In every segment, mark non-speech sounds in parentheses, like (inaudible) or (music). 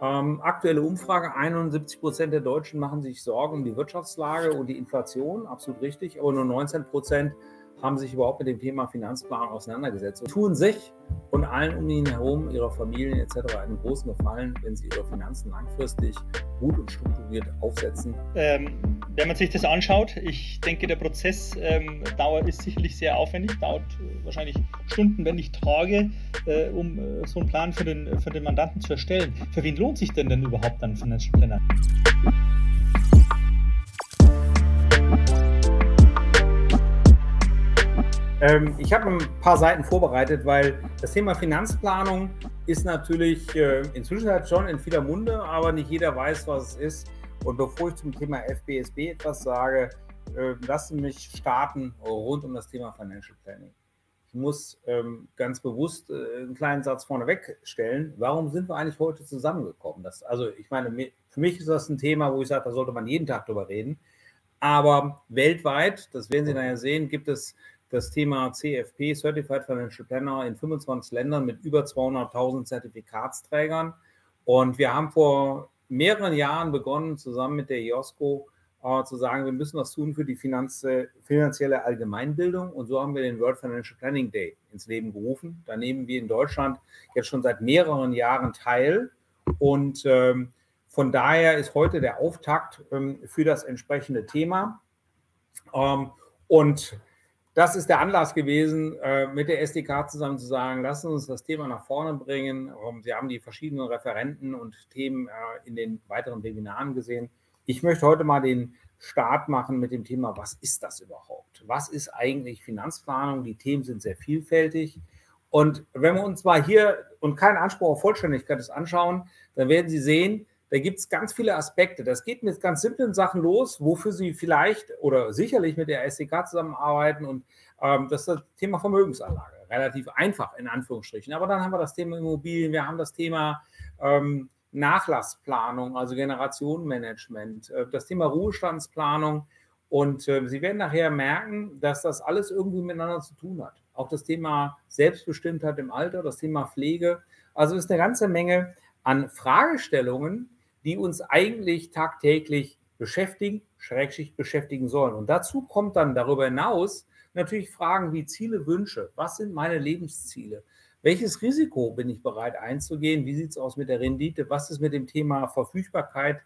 Ähm, aktuelle Umfrage, 71 Prozent der Deutschen machen sich Sorgen um die Wirtschaftslage und die Inflation, absolut richtig, aber nur 19 Prozent haben sich überhaupt mit dem Thema Finanzplanung auseinandergesetzt und tun sich und allen um ihn herum, ihrer Familien etc. einen großen Gefallen, wenn sie ihre Finanzen langfristig gut und strukturiert aufsetzen. Ähm, wenn man sich das anschaut, ich denke, der Prozess ähm, dauert, ist sicherlich sehr aufwendig, dauert äh, wahrscheinlich Stunden, wenn nicht Tage, äh, um äh, so einen Plan für den, für den Mandanten zu erstellen. Für wen lohnt sich denn denn überhaupt ein Financial Planner? Ähm, ich habe ein paar Seiten vorbereitet, weil das Thema Finanzplanung ist natürlich äh, inzwischen halt schon in vieler Munde, aber nicht jeder weiß, was es ist. Und bevor ich zum Thema FBSB etwas sage, äh, lassen mich starten rund um das Thema Financial Planning. Ich muss ähm, ganz bewusst äh, einen kleinen Satz vorneweg stellen. Warum sind wir eigentlich heute zusammengekommen? Das, also, ich meine, für mich ist das ein Thema, wo ich sage, da sollte man jeden Tag drüber reden. Aber weltweit, das werden Sie nachher sehen, gibt es das Thema CFP, Certified Financial Planner, in 25 Ländern mit über 200.000 Zertifikatsträgern. Und wir haben vor mehreren Jahren begonnen, zusammen mit der IOSCO äh, zu sagen, wir müssen was tun für die Finanz finanzielle Allgemeinbildung. Und so haben wir den World Financial Planning Day ins Leben gerufen. Da nehmen wir in Deutschland jetzt schon seit mehreren Jahren teil. Und ähm, von daher ist heute der Auftakt ähm, für das entsprechende Thema. Ähm, und das ist der Anlass gewesen, äh, mit der SDK zusammen zu sagen, lassen uns das Thema nach vorne bringen. Ähm, Sie haben die verschiedenen Referenten und Themen äh, in den weiteren Webinaren gesehen. Ich möchte heute mal den Start machen mit dem Thema, was ist das überhaupt? Was ist eigentlich Finanzplanung? Die Themen sind sehr vielfältig. Und wenn wir uns mal hier und keinen Anspruch auf Vollständigkeit das anschauen, dann werden Sie sehen, da gibt es ganz viele Aspekte. Das geht mit ganz simplen Sachen los, wofür Sie vielleicht oder sicherlich mit der SDK zusammenarbeiten. Und ähm, das ist das Thema Vermögensanlage. Relativ einfach in Anführungsstrichen. Aber dann haben wir das Thema Immobilien, wir haben das Thema ähm, Nachlassplanung, also Generationenmanagement, äh, das Thema Ruhestandsplanung. Und äh, Sie werden nachher merken, dass das alles irgendwie miteinander zu tun hat. Auch das Thema Selbstbestimmtheit im Alter, das Thema Pflege. Also ist eine ganze Menge an Fragestellungen, die uns eigentlich tagtäglich beschäftigen, schrägstrich beschäftigen sollen. Und dazu kommt dann darüber hinaus natürlich Fragen wie Ziele, Wünsche. Was sind meine Lebensziele? Welches Risiko bin ich bereit einzugehen? Wie sieht es aus mit der Rendite? Was ist mit dem Thema Verfügbarkeit?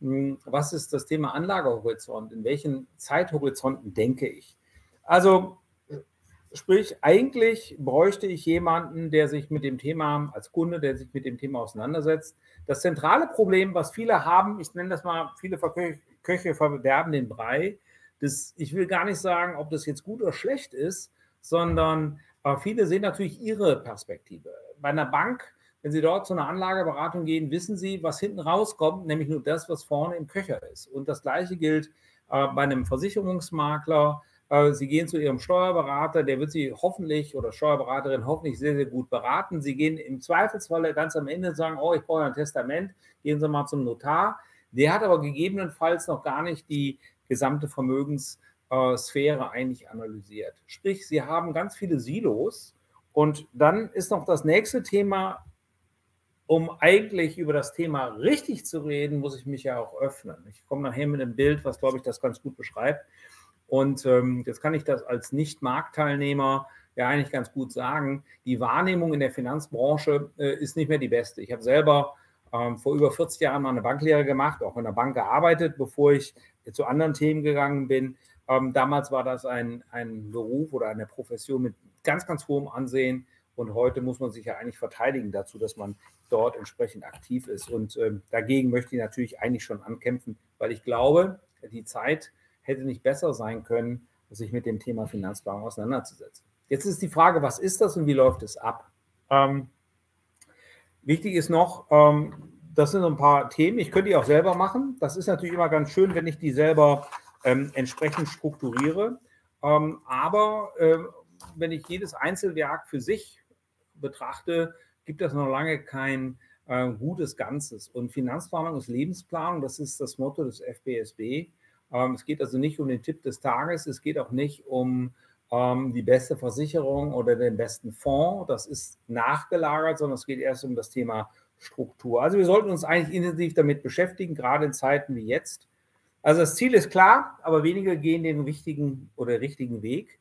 Hm, was ist das Thema Anlagehorizont? In welchen Zeithorizonten denke ich? Also Sprich, eigentlich bräuchte ich jemanden, der sich mit dem Thema, als Kunde, der sich mit dem Thema auseinandersetzt. Das zentrale Problem, was viele haben, ich nenne das mal, viele Köche verderben den Brei. Das, ich will gar nicht sagen, ob das jetzt gut oder schlecht ist, sondern äh, viele sehen natürlich ihre Perspektive. Bei einer Bank, wenn Sie dort zu einer Anlageberatung gehen, wissen Sie, was hinten rauskommt, nämlich nur das, was vorne im Köcher ist. Und das Gleiche gilt äh, bei einem Versicherungsmakler Sie gehen zu Ihrem Steuerberater, der wird Sie hoffentlich oder Steuerberaterin hoffentlich sehr, sehr gut beraten. Sie gehen im Zweifelsfall ganz am Ende und sagen, oh, ich brauche ein Testament, gehen Sie mal zum Notar. Der hat aber gegebenenfalls noch gar nicht die gesamte Vermögenssphäre eigentlich analysiert. Sprich, Sie haben ganz viele Silos und dann ist noch das nächste Thema, um eigentlich über das Thema richtig zu reden, muss ich mich ja auch öffnen. Ich komme nachher mit einem Bild, was, glaube ich, das ganz gut beschreibt. Und ähm, jetzt kann ich das als Nicht-Marktteilnehmer ja eigentlich ganz gut sagen. Die Wahrnehmung in der Finanzbranche äh, ist nicht mehr die beste. Ich habe selber ähm, vor über 40 Jahren mal eine Banklehre gemacht, auch in der Bank gearbeitet, bevor ich zu anderen Themen gegangen bin. Ähm, damals war das ein, ein Beruf oder eine Profession mit ganz, ganz hohem Ansehen. Und heute muss man sich ja eigentlich verteidigen dazu, dass man dort entsprechend aktiv ist. Und ähm, dagegen möchte ich natürlich eigentlich schon ankämpfen, weil ich glaube, die Zeit hätte nicht besser sein können, sich mit dem Thema Finanzplanung auseinanderzusetzen. Jetzt ist die Frage, was ist das und wie läuft es ab? Ähm, wichtig ist noch, ähm, das sind ein paar Themen, ich könnte die auch selber machen. Das ist natürlich immer ganz schön, wenn ich die selber ähm, entsprechend strukturiere. Ähm, aber äh, wenn ich jedes Einzelwerk für sich betrachte, gibt das noch lange kein äh, gutes Ganzes. Und Finanzplanung ist Lebensplanung, das ist das Motto des FBSB. Ähm, es geht also nicht um den Tipp des Tages, es geht auch nicht um ähm, die beste Versicherung oder den besten Fonds. Das ist nachgelagert, sondern es geht erst um das Thema Struktur. Also wir sollten uns eigentlich intensiv damit beschäftigen, gerade in Zeiten wie jetzt. Also das Ziel ist klar, aber wenige gehen den wichtigen oder richtigen Weg.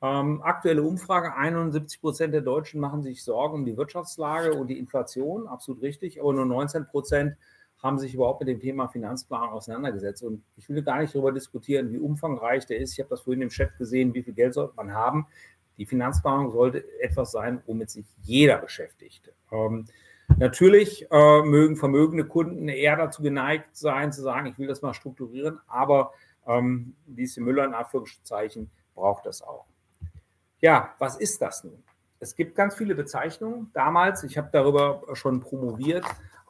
Ähm, aktuelle Umfrage, 71 Prozent der Deutschen machen sich Sorgen um die Wirtschaftslage und die Inflation, absolut richtig, aber nur 19 Prozent haben sich überhaupt mit dem Thema Finanzplan auseinandergesetzt. Und ich will gar nicht darüber diskutieren, wie umfangreich der ist. Ich habe das vorhin im Chat gesehen, wie viel Geld sollte man haben. Die Finanzplanung sollte etwas sein, womit sich jeder beschäftigt. Ähm, natürlich äh, mögen vermögende Kunden eher dazu geneigt sein, zu sagen, ich will das mal strukturieren, aber ähm, diese Müller in Anführungszeichen braucht das auch. Ja, was ist das nun? Es gibt ganz viele Bezeichnungen. Damals, ich habe darüber schon promoviert,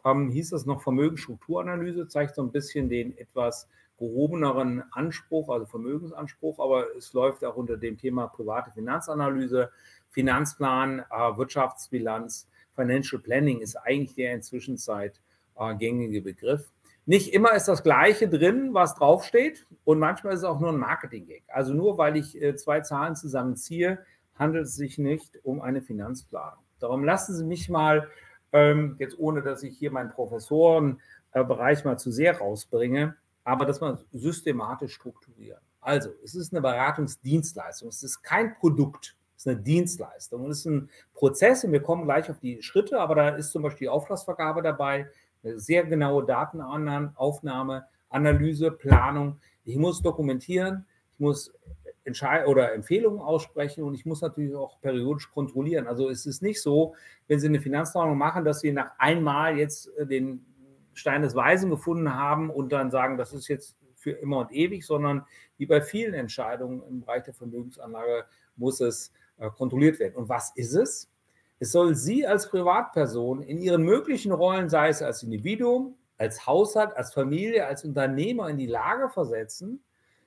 ähm, hieß es noch Vermögensstrukturanalyse, zeigt so ein bisschen den etwas gehobeneren Anspruch, also Vermögensanspruch, aber es läuft auch unter dem Thema private Finanzanalyse, Finanzplan, äh, Wirtschaftsbilanz, Financial Planning ist eigentlich der inzwischen Zeit äh, gängige Begriff. Nicht immer ist das Gleiche drin, was draufsteht und manchmal ist es auch nur ein Marketing-Gag. Also nur weil ich äh, zwei Zahlen zusammenziehe, handelt es sich nicht um eine Finanzplanung. Darum lassen Sie mich mal ähm, jetzt ohne dass ich hier meinen Professorenbereich mal zu sehr rausbringe, aber dass man systematisch strukturieren. Also, es ist eine Beratungsdienstleistung, es ist kein Produkt, es ist eine Dienstleistung und es ist ein Prozess und wir kommen gleich auf die Schritte, aber da ist zum Beispiel die Auftragsvergabe dabei, eine sehr genaue Datenaufnahme, Analyse, Planung. Ich muss dokumentieren, ich muss Entscheid oder Empfehlungen aussprechen und ich muss natürlich auch periodisch kontrollieren. Also es ist nicht so, wenn Sie eine Finanzplanung machen, dass Sie nach einmal jetzt äh, den Stein des Weisen gefunden haben und dann sagen, das ist jetzt für immer und ewig, sondern wie bei vielen Entscheidungen im Bereich der Vermögensanlage muss es äh, kontrolliert werden. Und was ist es? Es soll Sie als Privatperson in Ihren möglichen Rollen, sei es als Individuum, als Haushalt, als Familie, als Unternehmer in die Lage versetzen,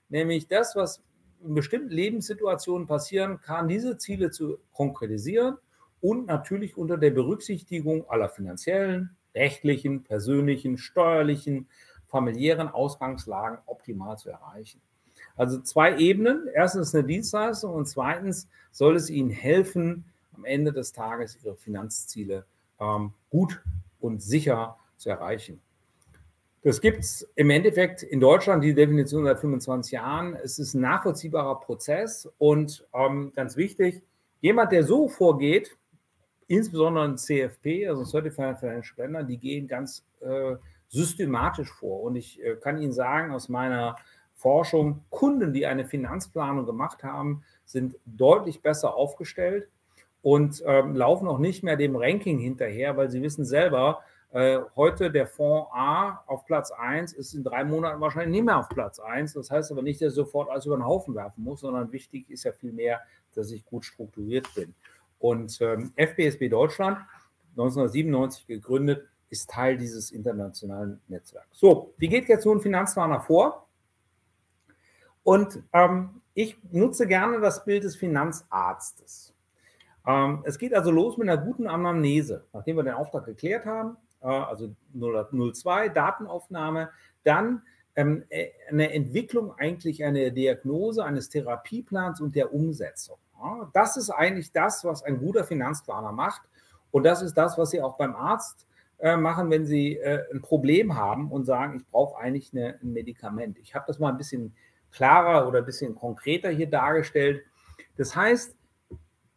nämlich das, was in bestimmten Lebenssituationen passieren kann, diese Ziele zu konkretisieren und natürlich unter der Berücksichtigung aller finanziellen, rechtlichen, persönlichen, steuerlichen, familiären Ausgangslagen optimal zu erreichen. Also zwei Ebenen. Erstens eine Dienstleistung und zweitens soll es Ihnen helfen, am Ende des Tages Ihre Finanzziele ähm, gut und sicher zu erreichen. Das gibt es im Endeffekt in Deutschland, die Definition seit 25 Jahren. Es ist ein nachvollziehbarer Prozess und ähm, ganz wichtig, jemand, der so vorgeht, insbesondere ein CFP, also Certified Financial Planner, die gehen ganz äh, systematisch vor. Und ich äh, kann Ihnen sagen, aus meiner Forschung, Kunden, die eine Finanzplanung gemacht haben, sind deutlich besser aufgestellt und ähm, laufen auch nicht mehr dem Ranking hinterher, weil sie wissen selber, heute der Fonds A auf Platz 1 ist in drei Monaten wahrscheinlich nicht mehr auf Platz 1. Das heißt aber nicht, dass ich sofort alles über den Haufen werfen muss, sondern wichtig ist ja vielmehr, dass ich gut strukturiert bin. Und ähm, FBSB Deutschland, 1997 gegründet, ist Teil dieses internationalen Netzwerks. So, wie geht jetzt nun Finanzplaner vor? Und ähm, ich nutze gerne das Bild des Finanzarztes. Ähm, es geht also los mit einer guten Anamnese. Nachdem wir den Auftrag geklärt haben, äh, also 02, Datenaufnahme, dann ähm, äh, eine Entwicklung, eigentlich eine Diagnose eines Therapieplans und der Umsetzung. das ist eigentlich das, was ein guter Finanzplaner macht. Und das ist das, was Sie auch beim Arzt äh, machen, wenn Sie ein Problem haben und sagen, ich brauche eigentlich eine, ein Medikament. Ich habe das mal ein bisschen klarer oder ein bisschen konkreter hier dargestellt. Das heißt,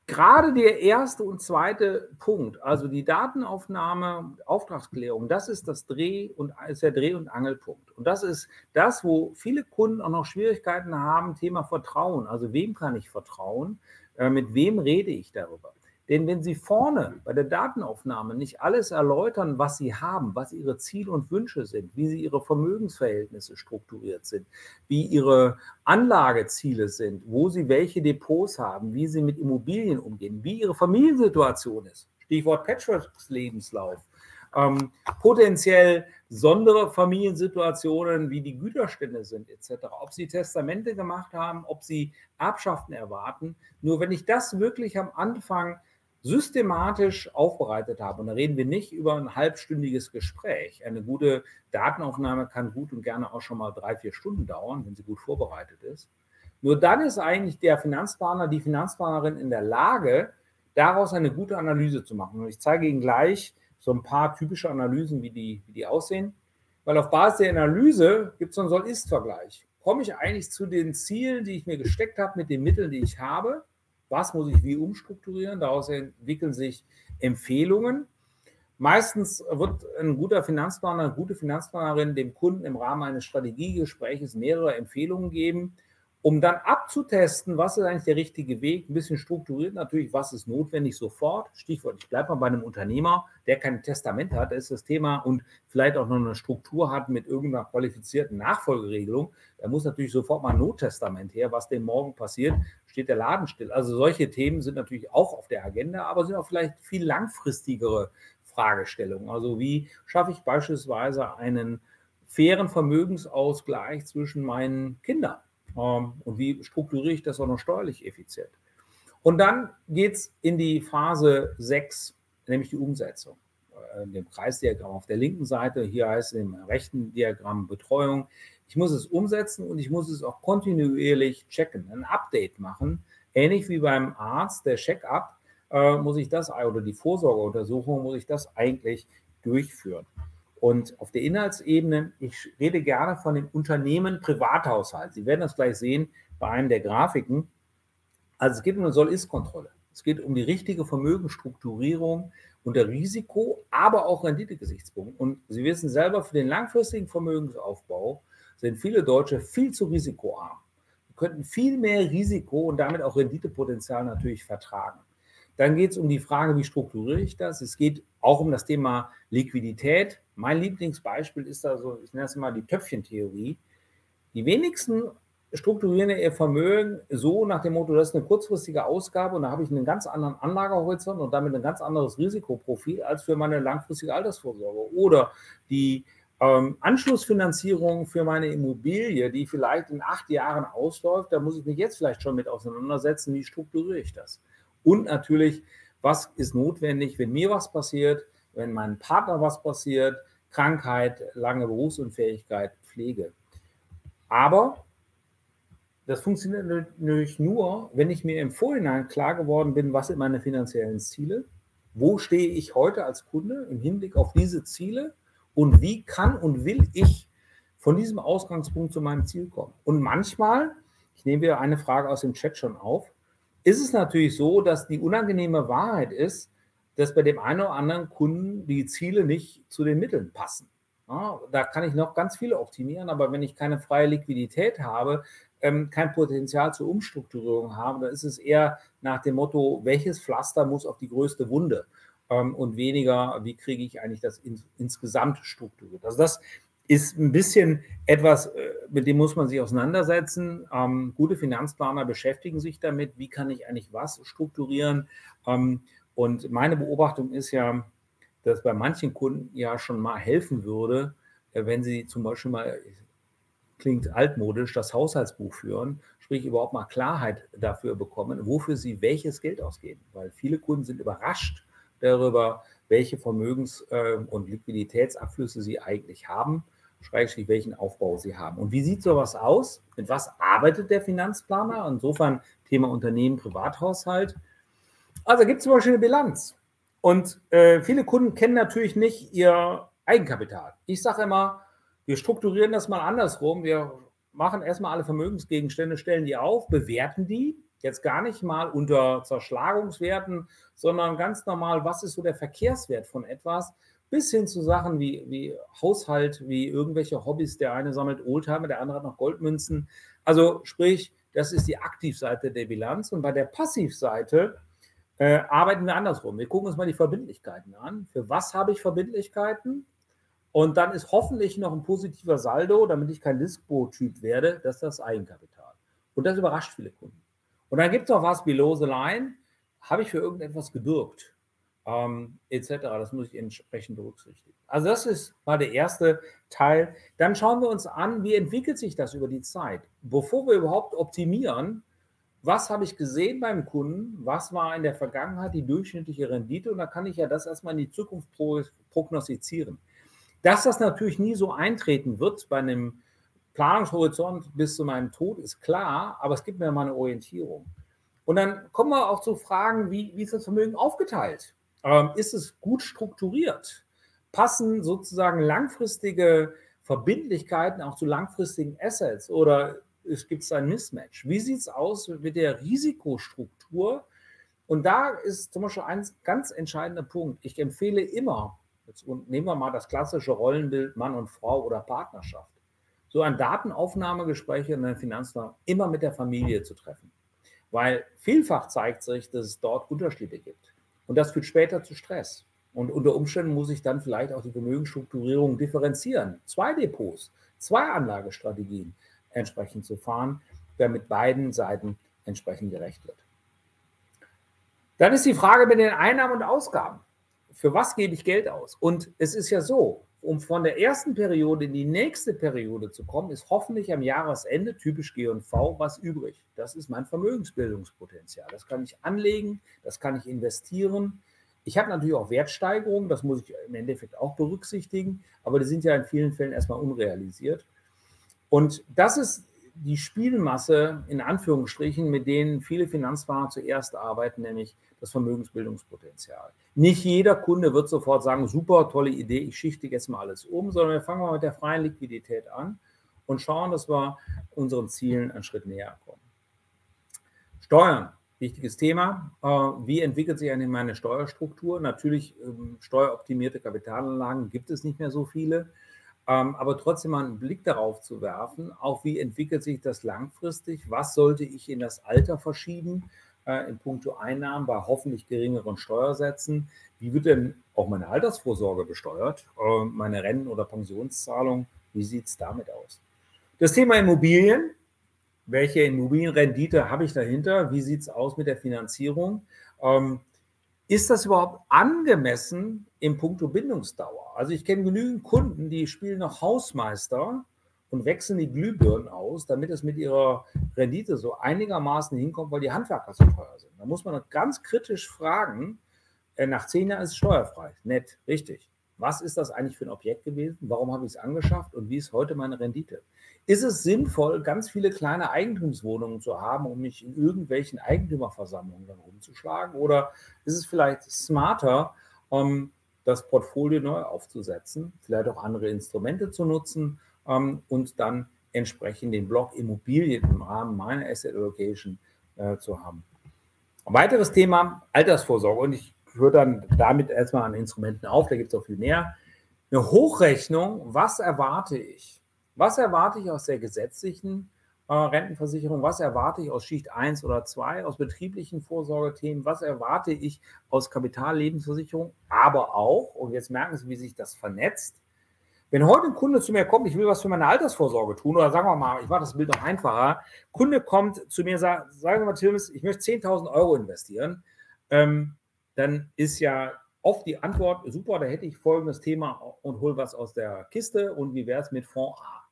gerade der erste und zweite Punkt, also die Datenaufnahme, Auftragsklärung, das ist das Dreh- und ist der Dreh- und Angelpunkt. Und das ist das, wo viele Kunden auch noch Schwierigkeiten haben, Thema Vertrauen. Also wem kann ich vertrauen? Äh, mit wem rede ich darüber? Denn wenn Sie vorne bei der Datenaufnahme nicht alles erläutern, was Sie haben, was Ihre Ziele und Wünsche sind, wie Sie Ihre Vermögensverhältnisse strukturiert sind, wie Ihre Anlageziele sind, wo Sie welche Depots haben, wie Sie mit Immobilien umgehen, wie Ihre Familiensituation ist, Stichwort Patchworks-Lebenslauf, ähm, potenziell besondere Familiensituationen, wie die Güterstände sind, etc., ob sie Testamente gemacht haben, ob sie Erbschaften erwarten. Nur wenn ich das wirklich am Anfang systematisch aufbereitet habe, und da reden wir nicht über ein halbstündiges Gespräch. Eine gute Datenaufnahme kann gut und gerne auch schon mal drei, vier Stunden dauern, wenn sie gut vorbereitet ist. Nur dann ist eigentlich der Finanzplaner, die Finanzplanerin in der Lage, daraus eine gute Analyse zu machen. Und ich zeige Ihnen gleich so ein paar typische Analysen, wie die, wie die aussehen. Weil auf Basis der Analyse gibt es so einen Soll-Ist-Vergleich. Komme ich eigentlich zu den Zielen, die ich mir gesteckt habe, mit den Mitteln, die ich habe? Was muss ich wie umstrukturieren? Daraus entwickeln sich Empfehlungen. Meistens wird ein guter Finanzplaner, eine gute Finanzplanerin dem Kunden im Rahmen eines Strategiegespräches mehrere Empfehlungen geben, um dann abzutesten, was ist eigentlich der richtige Weg, ein bisschen strukturiert natürlich, was ist notwendig sofort. Stichwort, ich bleibe mal bei einem Unternehmer, der kein Testament hat, ist das Thema und vielleicht auch noch eine Struktur hat mit irgendeiner qualifizierten Nachfolgeregelung. Da muss natürlich sofort mal ein Nottestament her, was dem morgen passiert, steht der Laden still. Also solche Themen sind natürlich auch auf der Agenda, aber sind auch vielleicht viel langfristigere Fragestellungen. Also wie schaffe ich beispielsweise einen fairen Vermögensausgleich zwischen meinen Kindern? Ähm, und wie strukturiere ich das auch noch steuerlich effizient? Und dann geht es in die Phase 6, nämlich die Umsetzung. In dem Kreisdiagramm auf der linken Seite, hier heißt es im rechten Diagramm Betreuung. Ich muss es umsetzen und ich muss es auch kontinuierlich checken, ein Update machen. Ähnlich wie beim Arzt, der Check-up, äh, muss ich das, oder die Vorsorgeuntersuchung, muss ich das eigentlich durchführen. Und auf der Inhaltsebene, ich rede gerne von dem Unternehmen Privathaushalt. Sie werden das gleich sehen bei einem der Grafiken. Also es geht um eine Soll-Ist-Kontrolle. Es geht um die richtige Vermögensstrukturierung unter Risiko, aber auch Renditegesichtspunkten. Und Sie wissen selber, für den langfristigen Vermögensaufbau sind viele Deutsche viel zu risikoarm. Sie könnten viel mehr Risiko und damit auch Renditepotenzial natürlich vertragen. Dann geht es um die Frage, wie strukturiere ich das? Es geht auch um das Thema Liquidität. Mein Lieblingsbeispiel ist da so, ich nenne es mal die Töpfchentheorie. Die wenigsten strukturieren ihr Vermögen so nach dem Motto, das ist eine kurzfristige Ausgabe und da habe ich einen ganz anderen Anlagehorizont und damit ein ganz anderes Risikoprofil als für meine langfristige Altersvorsorge. Oder die ähm, Anschlussfinanzierung für meine Immobilie, die vielleicht in acht Jahren ausläuft, da muss ich mich jetzt vielleicht schon mit auseinandersetzen, wie strukturiere ich das? Und natürlich, was ist notwendig, wenn mir was passiert, wenn meinem Partner was passiert, Krankheit, lange Berufsunfähigkeit, Pflege. Aber das funktioniert natürlich nur, wenn ich mir im Vorhinein klar geworden bin, was sind meine finanziellen Ziele, wo stehe ich heute als Kunde im Hinblick auf diese Ziele und wie kann und will ich von diesem Ausgangspunkt zu meinem Ziel kommen. Und manchmal, ich nehme wieder eine Frage aus dem Chat schon auf, ist es natürlich so, dass die unangenehme Wahrheit ist, dass bei dem einen oder anderen Kunden die Ziele nicht zu den Mitteln passen. Ja, da kann ich noch ganz viele optimieren, aber wenn ich keine freie Liquidität habe, ähm, kein Potenzial zur Umstrukturierung habe, dann ist es eher nach dem Motto, welches Pflaster muss auf die größte Wunde ähm, und weniger, wie kriege ich eigentlich das ins, insgesamt strukturiert. Also das ist ein bisschen etwas, äh, mit dem muss man sich auseinandersetzen. Ähm, gute Finanzplaner beschäftigen sich damit, wie kann ich eigentlich was strukturieren. Ähm, und meine Beobachtung ist ja, dass bei manchen Kunden ja schon mal helfen würde, äh, wenn sie zum Beispiel mal, klingt altmodisch, das Haushaltsbuch führen, sprich überhaupt mal Klarheit dafür bekommen, wofür sie welches Geld ausgeben. Weil viele Kunden sind überrascht darüber, welche Vermögens- äh, und Liquiditätsabflüsse sie eigentlich haben, schrägstrich welchen Aufbau sie haben. Und wie sieht sowas aus? Mit was arbeitet der Finanzplaner? Insofern Thema Unternehmen, Privathaushalt. Also gibt es zum Beispiel eine Bilanz. Und äh, viele Kunden kennen natürlich nicht ihr Eigenkapital. Ich sage immer, wir strukturieren das mal andersrum. Wir machen erstmal alle Vermögensgegenstände, stellen die auf, bewerten die. Jetzt gar nicht mal unter Zerschlagungswerten, sondern ganz normal, was ist so der Verkehrswert von etwas, bis hin zu Sachen wie, wie Haushalt, wie irgendwelche Hobbys. Der eine sammelt Oldtimer, der andere hat noch Goldmünzen. Also sprich, das ist die Aktivseite der Bilanz. Und bei der Passivseite äh, arbeiten wir andersrum. Wir gucken uns mal die Verbindlichkeiten an. Für was habe ich Verbindlichkeiten? Und dann ist hoffentlich noch ein positiver Saldo, damit ich kein Dispo-Typ werde, das ist das Eigenkapital. Und das überrascht viele Kunden. Und dann gibt es noch was below the line. Habe ich für irgendetwas gebürgt? Ähm, etc. Das muss ich entsprechend berücksichtigen. Also das ist mal der erste Teil. Dann schauen wir uns an, wie entwickelt sich das über die Zeit. Bevor wir überhaupt optimieren, was habe ich gesehen beim Kunden, was war in der Vergangenheit die durchschnittliche Rendite und da kann ich ja das erstmal in die Zukunft prognostizieren. Dass das natürlich nie so eintreten wird bei einem Planungshorizont bis zu meinem Tod, ist klar, aber es gibt mir mal eine Orientierung. Und dann kommen wir auch zu Fragen, wie, wie ist das Vermögen aufgeteilt? Ähm, ist es gut strukturiert? Passen sozusagen langfristige Verbindlichkeiten auch zu langfristigen Assets oder es gibt ein Mismatch? Wie sieht es aus mit der Risikostruktur? Und da ist zum Beispiel ein ganz entscheidender Punkt. Ich empfehle immer, jetzt nehmen wir mal das klassische Rollenbild Mann und Frau oder Partnerschaft, so ein Datenaufnahmegespräch in der Finanzplanung immer mit der Familie zu treffen. Weil vielfach zeigt sich, dass es dort Unterschiede gibt. Und das führt später zu Stress. Und unter Umständen muss ich dann vielleicht auch die Vermögensstrukturierung differenzieren. Zwei Depots, zwei Anlagestrategien entsprechend zu fahren, damit beiden Seiten entsprechend gerecht wird. Dann ist die Frage mit den Einnahmen und Ausgaben. Für was gebe ich Geld aus? Und es ist ja so, um von der ersten Periode in die nächste Periode zu kommen, ist hoffentlich am Jahresende, typisch G&V, was übrig. Das ist mein Vermögensbildungspotenzial. Das kann ich anlegen, das kann ich investieren, ich habe natürlich auch Wertsteigerungen, das muss ich im Endeffekt auch berücksichtigen, aber die sind ja in vielen Fällen erstmal unrealisiert. Und das ist die Spielmasse in Anführungsstrichen, mit denen viele Finanzfahrer zuerst arbeiten, nämlich das Vermögensbildungspotenzial. Nicht jeder Kunde wird sofort sagen, super, tolle Idee, ich schichte jetzt mal alles um, sondern wir fangen mal mit der freien Liquidität an und schauen, dass wir unseren Zielen einen Schritt näher kommen. Steuern wichtiges Thema. Äh, wie entwickelt sich eigentlich meine Steuerstruktur? Natürlich, ähm, steueroptimierte Kapitalanlagen gibt es nicht mehr so viele. Ähm, aber trotzdem mal einen Blick darauf zu werfen, auch wie entwickelt sich das langfristig? Was sollte ich in das Alter verschieben äh, in puncto Einnahmen bei hoffentlich geringeren Steuersätzen? Wie wird denn auch meine Altersvorsorge besteuert? Äh, meine Rennen- oder Pensionszahlung? Wie sieht es damit aus? Das Thema Immobilien welche Immobilienrendite habe ich dahinter? Wie sieht es aus mit der Finanzierung? Ähm, ist das überhaupt angemessen im Punkto Bindungsdauer? Also ich kenne genügend Kunden, die spielen noch Hausmeister und wechseln die Glühbirnen aus, damit es mit ihrer Rendite so einigermaßen hinkommt, weil die Handwerker so teuer sind. Da muss man ganz kritisch fragen, äh, nach zehn Jahren ist es steuerfrei. Nett, richtig. Was ist das eigentlich für ein Objekt gewesen? Warum habe ich es angeschafft und wie ist heute meine Rendite? Ist es sinnvoll, ganz viele kleine Eigentumswohnungen zu haben, um mich in irgendwelchen Eigentümerversammlungen dann rumzuschlagen? Oder ist es vielleicht smarter, um das Portfolio neu aufzusetzen, vielleicht auch andere Instrumente zu nutzen um, und dann entsprechend den Block Immobilien im Rahmen meiner Asset Allocation äh, zu haben? Ein weiteres Thema, Altersvorsorge. Und ich höre dann damit erstmal an Instrumenten auf, da gibt es auch viel mehr. Eine Hochrechnung, was erwarte ich? Was erwarte ich aus der gesetzlichen äh, Rentenversicherung? Was erwarte ich aus Schicht 1 oder 2, aus betrieblichen Vorsorgethemen? Was erwarte ich aus Kapitallebensversicherung? Aber auch, und jetzt merken Sie, wie sich das vernetzt, wenn heute ein Kunde zu mir kommt, ich will was für meine Altersvorsorge tun, oder sagen wir mal, ich mache das Bild noch einfacher, Kunde kommt zu mir und sagt, sagen wir mal, Tilmes, ich möchte 10.000 Euro investieren, ähm, dann ist ja oft die Antwort, super, da hätte ich folgendes Thema und hol was aus der Kiste und wie wäre es mit Fonds A?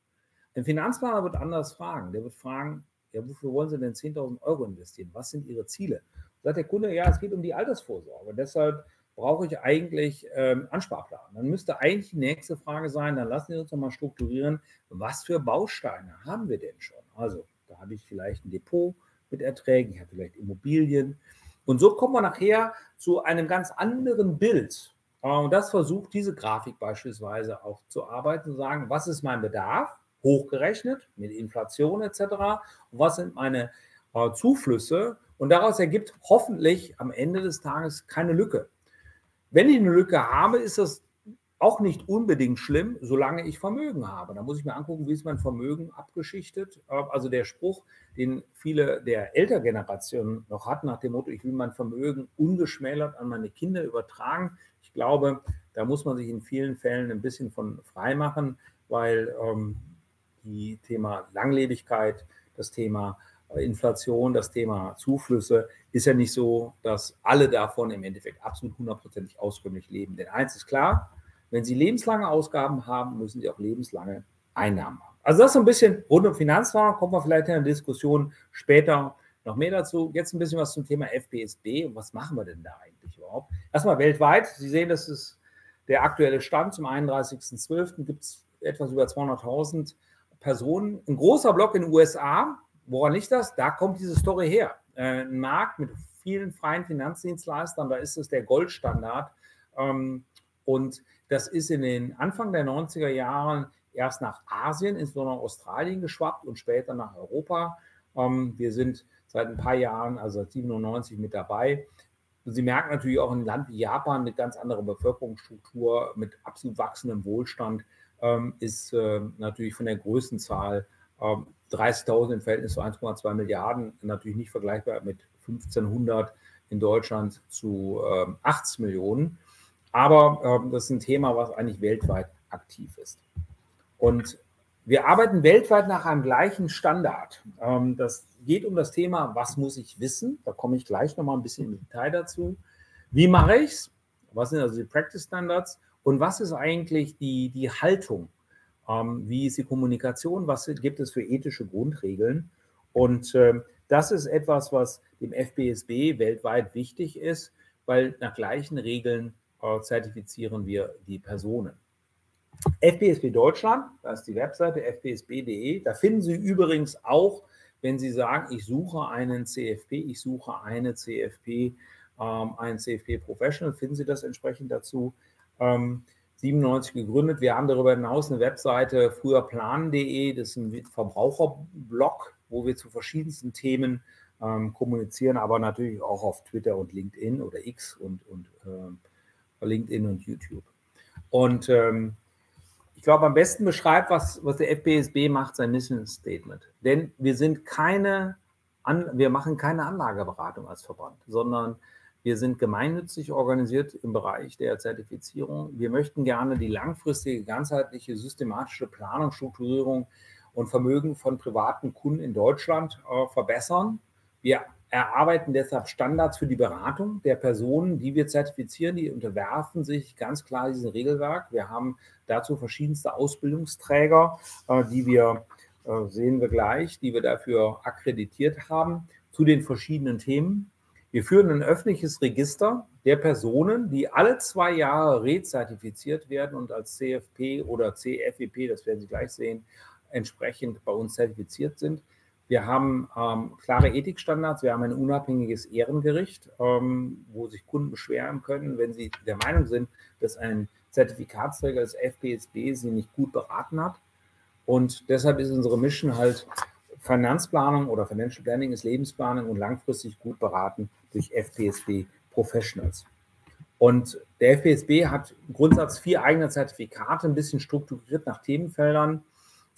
Ein Finanzplaner wird anders fragen. Der wird fragen, ja, wofür wollen Sie denn 10.000 Euro investieren? Was sind Ihre Ziele? Sagt der Kunde, ja, es geht um die Altersvorsorge. Deshalb brauche ich eigentlich ähm, Ansparplan. Dann müsste eigentlich die nächste Frage sein, dann lassen Sie uns nochmal strukturieren, was für Bausteine haben wir denn schon? Also, da habe ich vielleicht ein Depot mit Erträgen, ich habe vielleicht Immobilien. Und so kommen wir nachher zu einem ganz anderen Bild. Und das versucht diese Grafik beispielsweise auch zu arbeiten, zu sagen, was ist mein Bedarf? Hochgerechnet mit Inflation etc. Und was sind meine äh, Zuflüsse? Und daraus ergibt hoffentlich am Ende des Tages keine Lücke. Wenn ich eine Lücke habe, ist das auch nicht unbedingt schlimm, solange ich Vermögen habe. Da muss ich mir angucken, wie ist mein Vermögen abgeschichtet. Äh, also der Spruch, den viele der Elterngenerationen noch hatten, nach dem Motto, ich will mein Vermögen ungeschmälert an meine Kinder übertragen. Ich glaube, da muss man sich in vielen Fällen ein bisschen von frei machen, weil ähm, die Thema Langlebigkeit, das Thema äh, Inflation, das Thema Zuflüsse, ist ja nicht so, dass alle davon im Endeffekt absolut hundertprozentig auskömmlich leben. Denn eins ist klar, wenn Sie lebenslange Ausgaben haben, müssen Sie auch lebenslange Einnahmen haben. Also das ist so ein bisschen rund um Finanzplanung, kommt man vielleicht in der Diskussion später noch mehr dazu. Jetzt ein bisschen was zum Thema FBSB und was machen wir denn da eigentlich überhaupt? Erstmal weltweit, Sie sehen, das ist der aktuelle Stand. Zum 31.12. gibt es etwas über 200.000 Personen, ein großer Block in den USA. Woran liegt das? Da kommt diese Story her. Äh, ein Markt mit vielen freien Finanzdienstleistern, da ist es der Goldstandard. Ähm, und das ist in den Anfang der 90er Jahren erst nach Asien, insbesondere Australien geschwappt und später nach Europa. Ähm, wir sind seit ein paar Jahren, also seit 97 mit dabei. Und Sie merken natürlich auch ein Land wie Japan mit ganz anderer Bevölkerungsstruktur, mit absolut wachsendem Wohlstand, ähm, ist äh, natürlich von der Größenzahl 30.000 ähm, im Verhältnis zu 1,2 Milliarden natürlich nicht vergleichbar mit 1500 in Deutschland zu 80 Millionen. Aber das ist ein Thema, was eigentlich weltweit aktiv ist. Und wir arbeiten weltweit nach einem gleichen Standard. Ähm, das geht um das Thema, was muss ich wissen? Da komme ich gleich nochmal ein bisschen im Detail dazu. Wie mache ich es? Was sind also die Practice Standards? Und was ist eigentlich die, die Haltung? Ähm, wie ist die Kommunikation? Was gibt es für ethische Grundregeln? Und ähm, das ist etwas, was dem FBSB weltweit wichtig ist, weil nach gleichen Regeln äh, zertifizieren wir die Personen. FPSB Deutschland, das ist die Webseite fpsb.de. Da finden Sie übrigens auch, wenn Sie sagen, ich suche einen CFP, ich suche eine CFP, ähm, einen CFP Professional, finden Sie das entsprechend dazu. Ähm, 97 gegründet. Wir haben darüber hinaus eine Webseite früherplanen.de, das ist ein Verbraucherblog, wo wir zu verschiedensten Themen ähm, kommunizieren, aber natürlich auch auf Twitter und LinkedIn oder X und, und äh, LinkedIn und YouTube. Und ähm, ich glaube, am besten beschreibt, was, was der FPSB macht, sein Mission Statement. Denn wir sind keine, An wir machen keine Anlageberatung als Verband, sondern wir sind gemeinnützig organisiert im Bereich der Zertifizierung. Wir möchten gerne die langfristige, ganzheitliche, systematische Planung, Strukturierung und Vermögen von privaten Kunden in Deutschland äh, verbessern. Wir erarbeiten deshalb Standards für die Beratung der Personen, die wir zertifizieren. Die unterwerfen sich ganz klar diesem Regelwerk. Wir haben dazu verschiedenste Ausbildungsträger, äh, die wir, äh, sehen wir gleich, die wir dafür akkreditiert haben zu den verschiedenen Themen. Wir führen ein öffentliches Register der Personen, die alle zwei Jahre rezertifiziert werden und als CFP oder CFEP, das werden Sie gleich sehen, entsprechend bei uns zertifiziert sind. Wir haben ähm, klare Ethikstandards, wir haben ein unabhängiges Ehrengericht, ähm, wo sich Kunden beschweren können, wenn sie der Meinung sind, dass ein Zertifikatsträger des FPSB sie nicht gut beraten hat. Und deshalb ist unsere Mission halt Finanzplanung oder Financial Planning ist Lebensplanung und langfristig gut beraten durch FPSB Professionals. Und der FPSB hat im Grundsatz vier eigene Zertifikate, ein bisschen strukturiert nach Themenfeldern.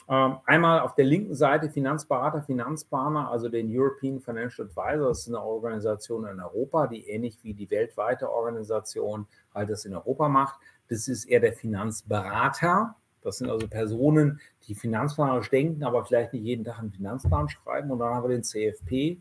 Ähm, einmal auf der linken Seite Finanzberater, Finanzplaner, also den European Financial Advisor. Das ist eine Organisation in Europa, die ähnlich wie die weltweite Organisation halt das in Europa macht. Das ist eher der Finanzberater. Das sind also Personen, die finanzplanerisch denken, aber vielleicht nicht jeden Tag einen Finanzplan schreiben. Und dann haben wir den CFP,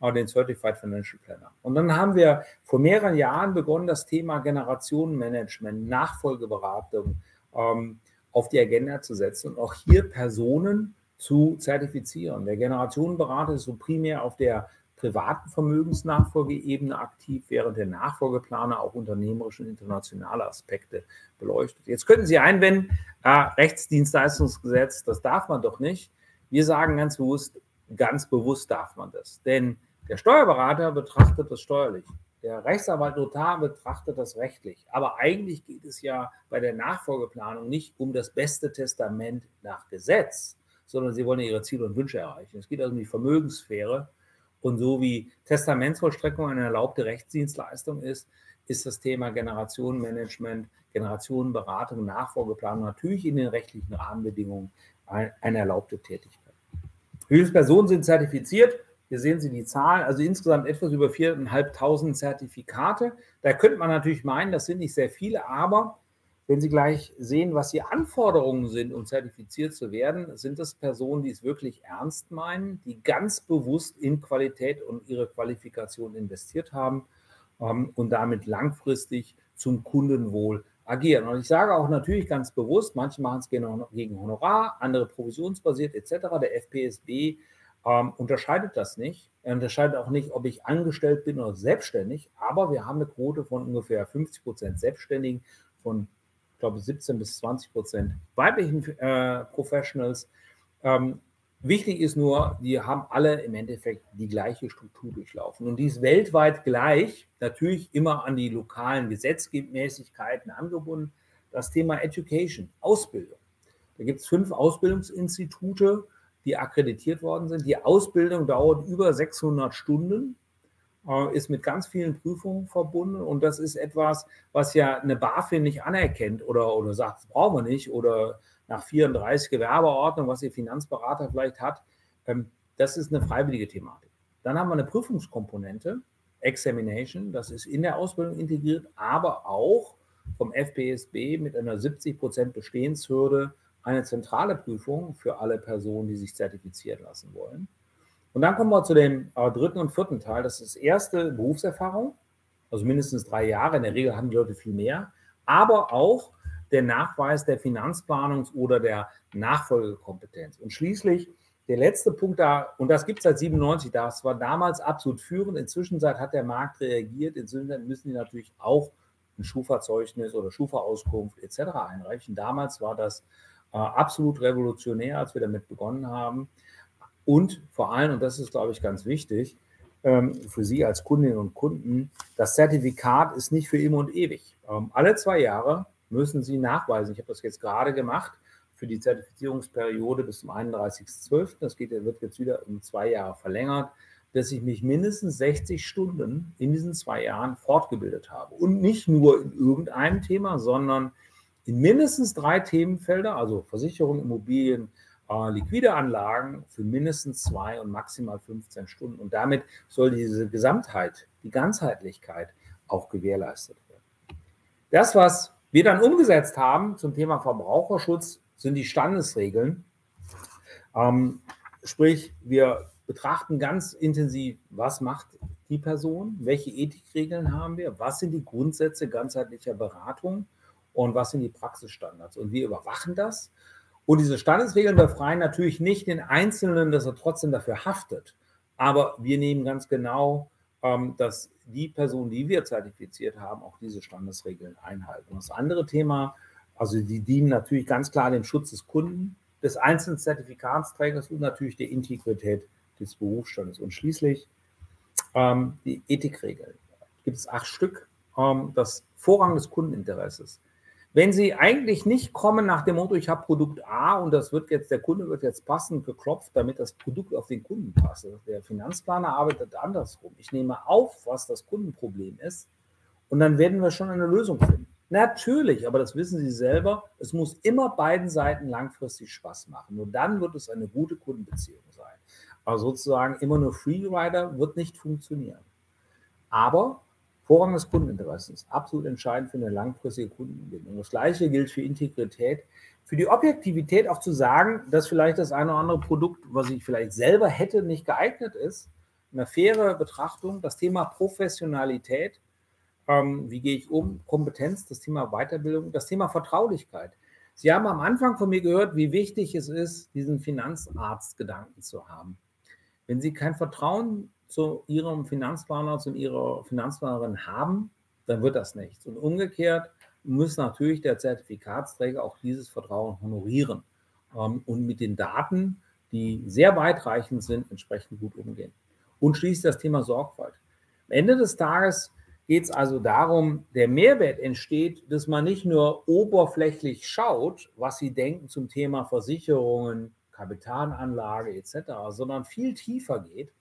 äh, den Certified Financial Planner. Und dann haben wir vor mehreren Jahren begonnen, das Thema Generationenmanagement, Nachfolgeberatung, ähm, auf die Agenda zu setzen und auch hier Personen zu zertifizieren. Der Generationenberater ist so primär auf der privaten Vermögensnachfolgeebene aktiv, während der Nachfolgeplaner auch unternehmerische und internationale Aspekte beleuchtet. Jetzt könnten Sie einwenden, äh, Rechtsdienstleistungsgesetz, das darf man doch nicht. Wir sagen ganz bewusst, ganz bewusst darf man das. Denn der Steuerberater betrachtet das steuerlich. Der Rechtsanwalt Notar betrachtet das rechtlich. Aber eigentlich geht es ja bei der Nachfolgeplanung nicht um das beste Testament nach Gesetz, sondern sie wollen ihre Ziele und Wünsche erreichen. Es geht also um die Vermögenssphäre. Und so wie Testamentsvollstreckung eine erlaubte Rechtsdienstleistung ist, ist das Thema Generationenmanagement, Generationenberatung, Nachfolgeplanung natürlich in den rechtlichen Rahmenbedingungen eine erlaubte Tätigkeit. Wie viele Personen sind zertifiziert? Hier sehen Sie die Zahlen, also insgesamt etwas über 4.500 Zertifikate. Da könnte man natürlich meinen, das sind nicht sehr viele, aber wenn Sie gleich sehen, was die Anforderungen sind, um zertifiziert zu werden, sind das Personen, die es wirklich ernst meinen, die ganz bewusst in Qualität und ihre Qualifikation investiert haben ähm, und damit langfristig zum Kundenwohl agieren. Und ich sage auch natürlich ganz bewusst, manche machen es gegen Honorar, andere provisionsbasiert etc. Der FPSB ähm, unterscheidet das nicht. Er unterscheidet auch nicht, ob ich angestellt bin oder selbstständig, aber wir haben eine Quote von ungefähr 50 Prozent Selbstständigen, von, ich glaube, 17 bis 20 Prozent weiblichen äh, Professionals. Ähm, Wichtig ist nur, die haben alle im Endeffekt die gleiche Struktur durchlaufen. Und die ist weltweit gleich, natürlich immer an die lokalen Gesetzmäßigkeiten angebunden. Das Thema Education, Ausbildung. Da gibt es fünf Ausbildungsinstitute, die akkreditiert worden sind. Die Ausbildung dauert über 600 Stunden, ist mit ganz vielen Prüfungen verbunden und das ist etwas, was ja eine BaFin nicht anerkennt oder, oder sagt, das brauchen wir nicht oder nach 34 Gewerbeordnung, was Ihr Finanzberater vielleicht hat. Ähm, das ist eine freiwillige Thematik. Dann haben wir eine Prüfungskomponente, Examination, das ist in der Ausbildung integriert, aber auch vom FPSB mit einer 70 Prozent Bestehenshürde eine zentrale Prüfung für alle Personen, die sich zertifizieren lassen wollen. Und dann kommen wir zu dem äh, dritten und vierten Teil. Das ist das erste Berufserfahrung, also mindestens drei Jahre. In der Regel haben die Leute viel mehr. Aber auch der Nachweis der Finanzplanungs- oder der Nachfolgekompetenz. Und schließlich der letzte Punkt da, und das gibt es seit 97, das war damals absolut führend. Inzwischen hat der Markt reagiert. Inzwischen müssen die natürlich auch ein Schufa-Zeugnis oder Schufa-Auskunft etc. einreichen. Damals war das äh, absolut revolutionär, als wir damit begonnen haben. Und vor allem, und das ist, glaube ich, ganz wichtig, ähm, für Sie als Kundinnen und Kunden, das Zertifikat ist nicht für immer und ewig. Ähm, alle zwei Jahre müssen Sie nachweisen. Ich habe das jetzt gerade gemacht für die Zertifizierungsperiode bis zum 31.12. Das geht, wird jetzt wieder um zwei Jahre verlängert, dass ich mich mindestens 60 Stunden in diesen zwei Jahren fortgebildet habe. Und nicht nur in irgendeinem Thema, sondern in mindestens drei Themenfelder, also Versicherung, Immobilien, äh, liquide Anlagen für mindestens zwei und maximal 15 Stunden. Und damit soll diese Gesamtheit, die Ganzheitlichkeit auch gewährleistet werden. Das, was wir dann umgesetzt haben zum Thema Verbraucherschutz, sind die Standesregeln. Ähm, sprich, wir betrachten ganz intensiv, was macht die Person, welche Ethikregeln haben wir, was sind die Grundsätze ganzheitlicher Beratung und was sind die Praxisstandards. Und wir überwachen das. Und diese Standesregeln befreien natürlich nicht den Einzelnen, dass er trotzdem dafür haftet. Aber wir nehmen ganz genau, ähm, dass die Personen, die wir zertifiziert haben, auch diese Standesregeln einhalten. Und das andere Thema, also die dienen natürlich ganz klar dem Schutz des Kunden, des einzelnen Zertifikatsträgers und natürlich der Integrität des Berufsstandes. Und schließlich ähm, die Ethikregeln. Gibt es acht Stück. Ähm, das Vorrang des Kundeninteresses. Wenn Sie eigentlich nicht kommen nach dem Motto, ich habe Produkt A und das wird jetzt, der Kunde wird jetzt passend geklopft, damit das Produkt auf den Kunden passt. Der Finanzplaner arbeitet andersrum. Ich nehme auf, was das Kundenproblem ist und dann werden wir schon eine Lösung finden. Natürlich, aber das wissen Sie selber, es muss immer beiden Seiten langfristig Spaß machen. Nur dann wird es eine gute Kundenbeziehung sein. Also sozusagen immer nur Freerider wird nicht funktionieren. Aber Vorrang des Kundeninteresses, absolut entscheidend für eine langfristige Kundenbindung. Das Gleiche gilt für Integrität. Für die Objektivität auch zu sagen, dass vielleicht das eine oder andere Produkt, was ich vielleicht selber hätte, nicht geeignet ist. Eine faire Betrachtung, das Thema Professionalität, ähm, wie gehe ich um, Kompetenz, das Thema Weiterbildung, das Thema Vertraulichkeit. Sie haben am Anfang von mir gehört, wie wichtig es ist, diesen Finanzarztgedanken zu haben. Wenn Sie kein Vertrauen zu ihrem Finanzplaner, zu ihrer Finanzplanerin haben, dann wird das nichts. Und umgekehrt muss natürlich der Zertifikatsträger auch dieses Vertrauen honorieren ähm, und mit den Daten, die sehr weitreichend sind, entsprechend gut umgehen. Und schließlich das Thema Sorgfalt. Am Ende des Tages geht es also darum, der Mehrwert entsteht, dass man nicht nur oberflächlich schaut, was Sie denken zum Thema Versicherungen, Kapitalanlage etc., sondern viel tiefer geht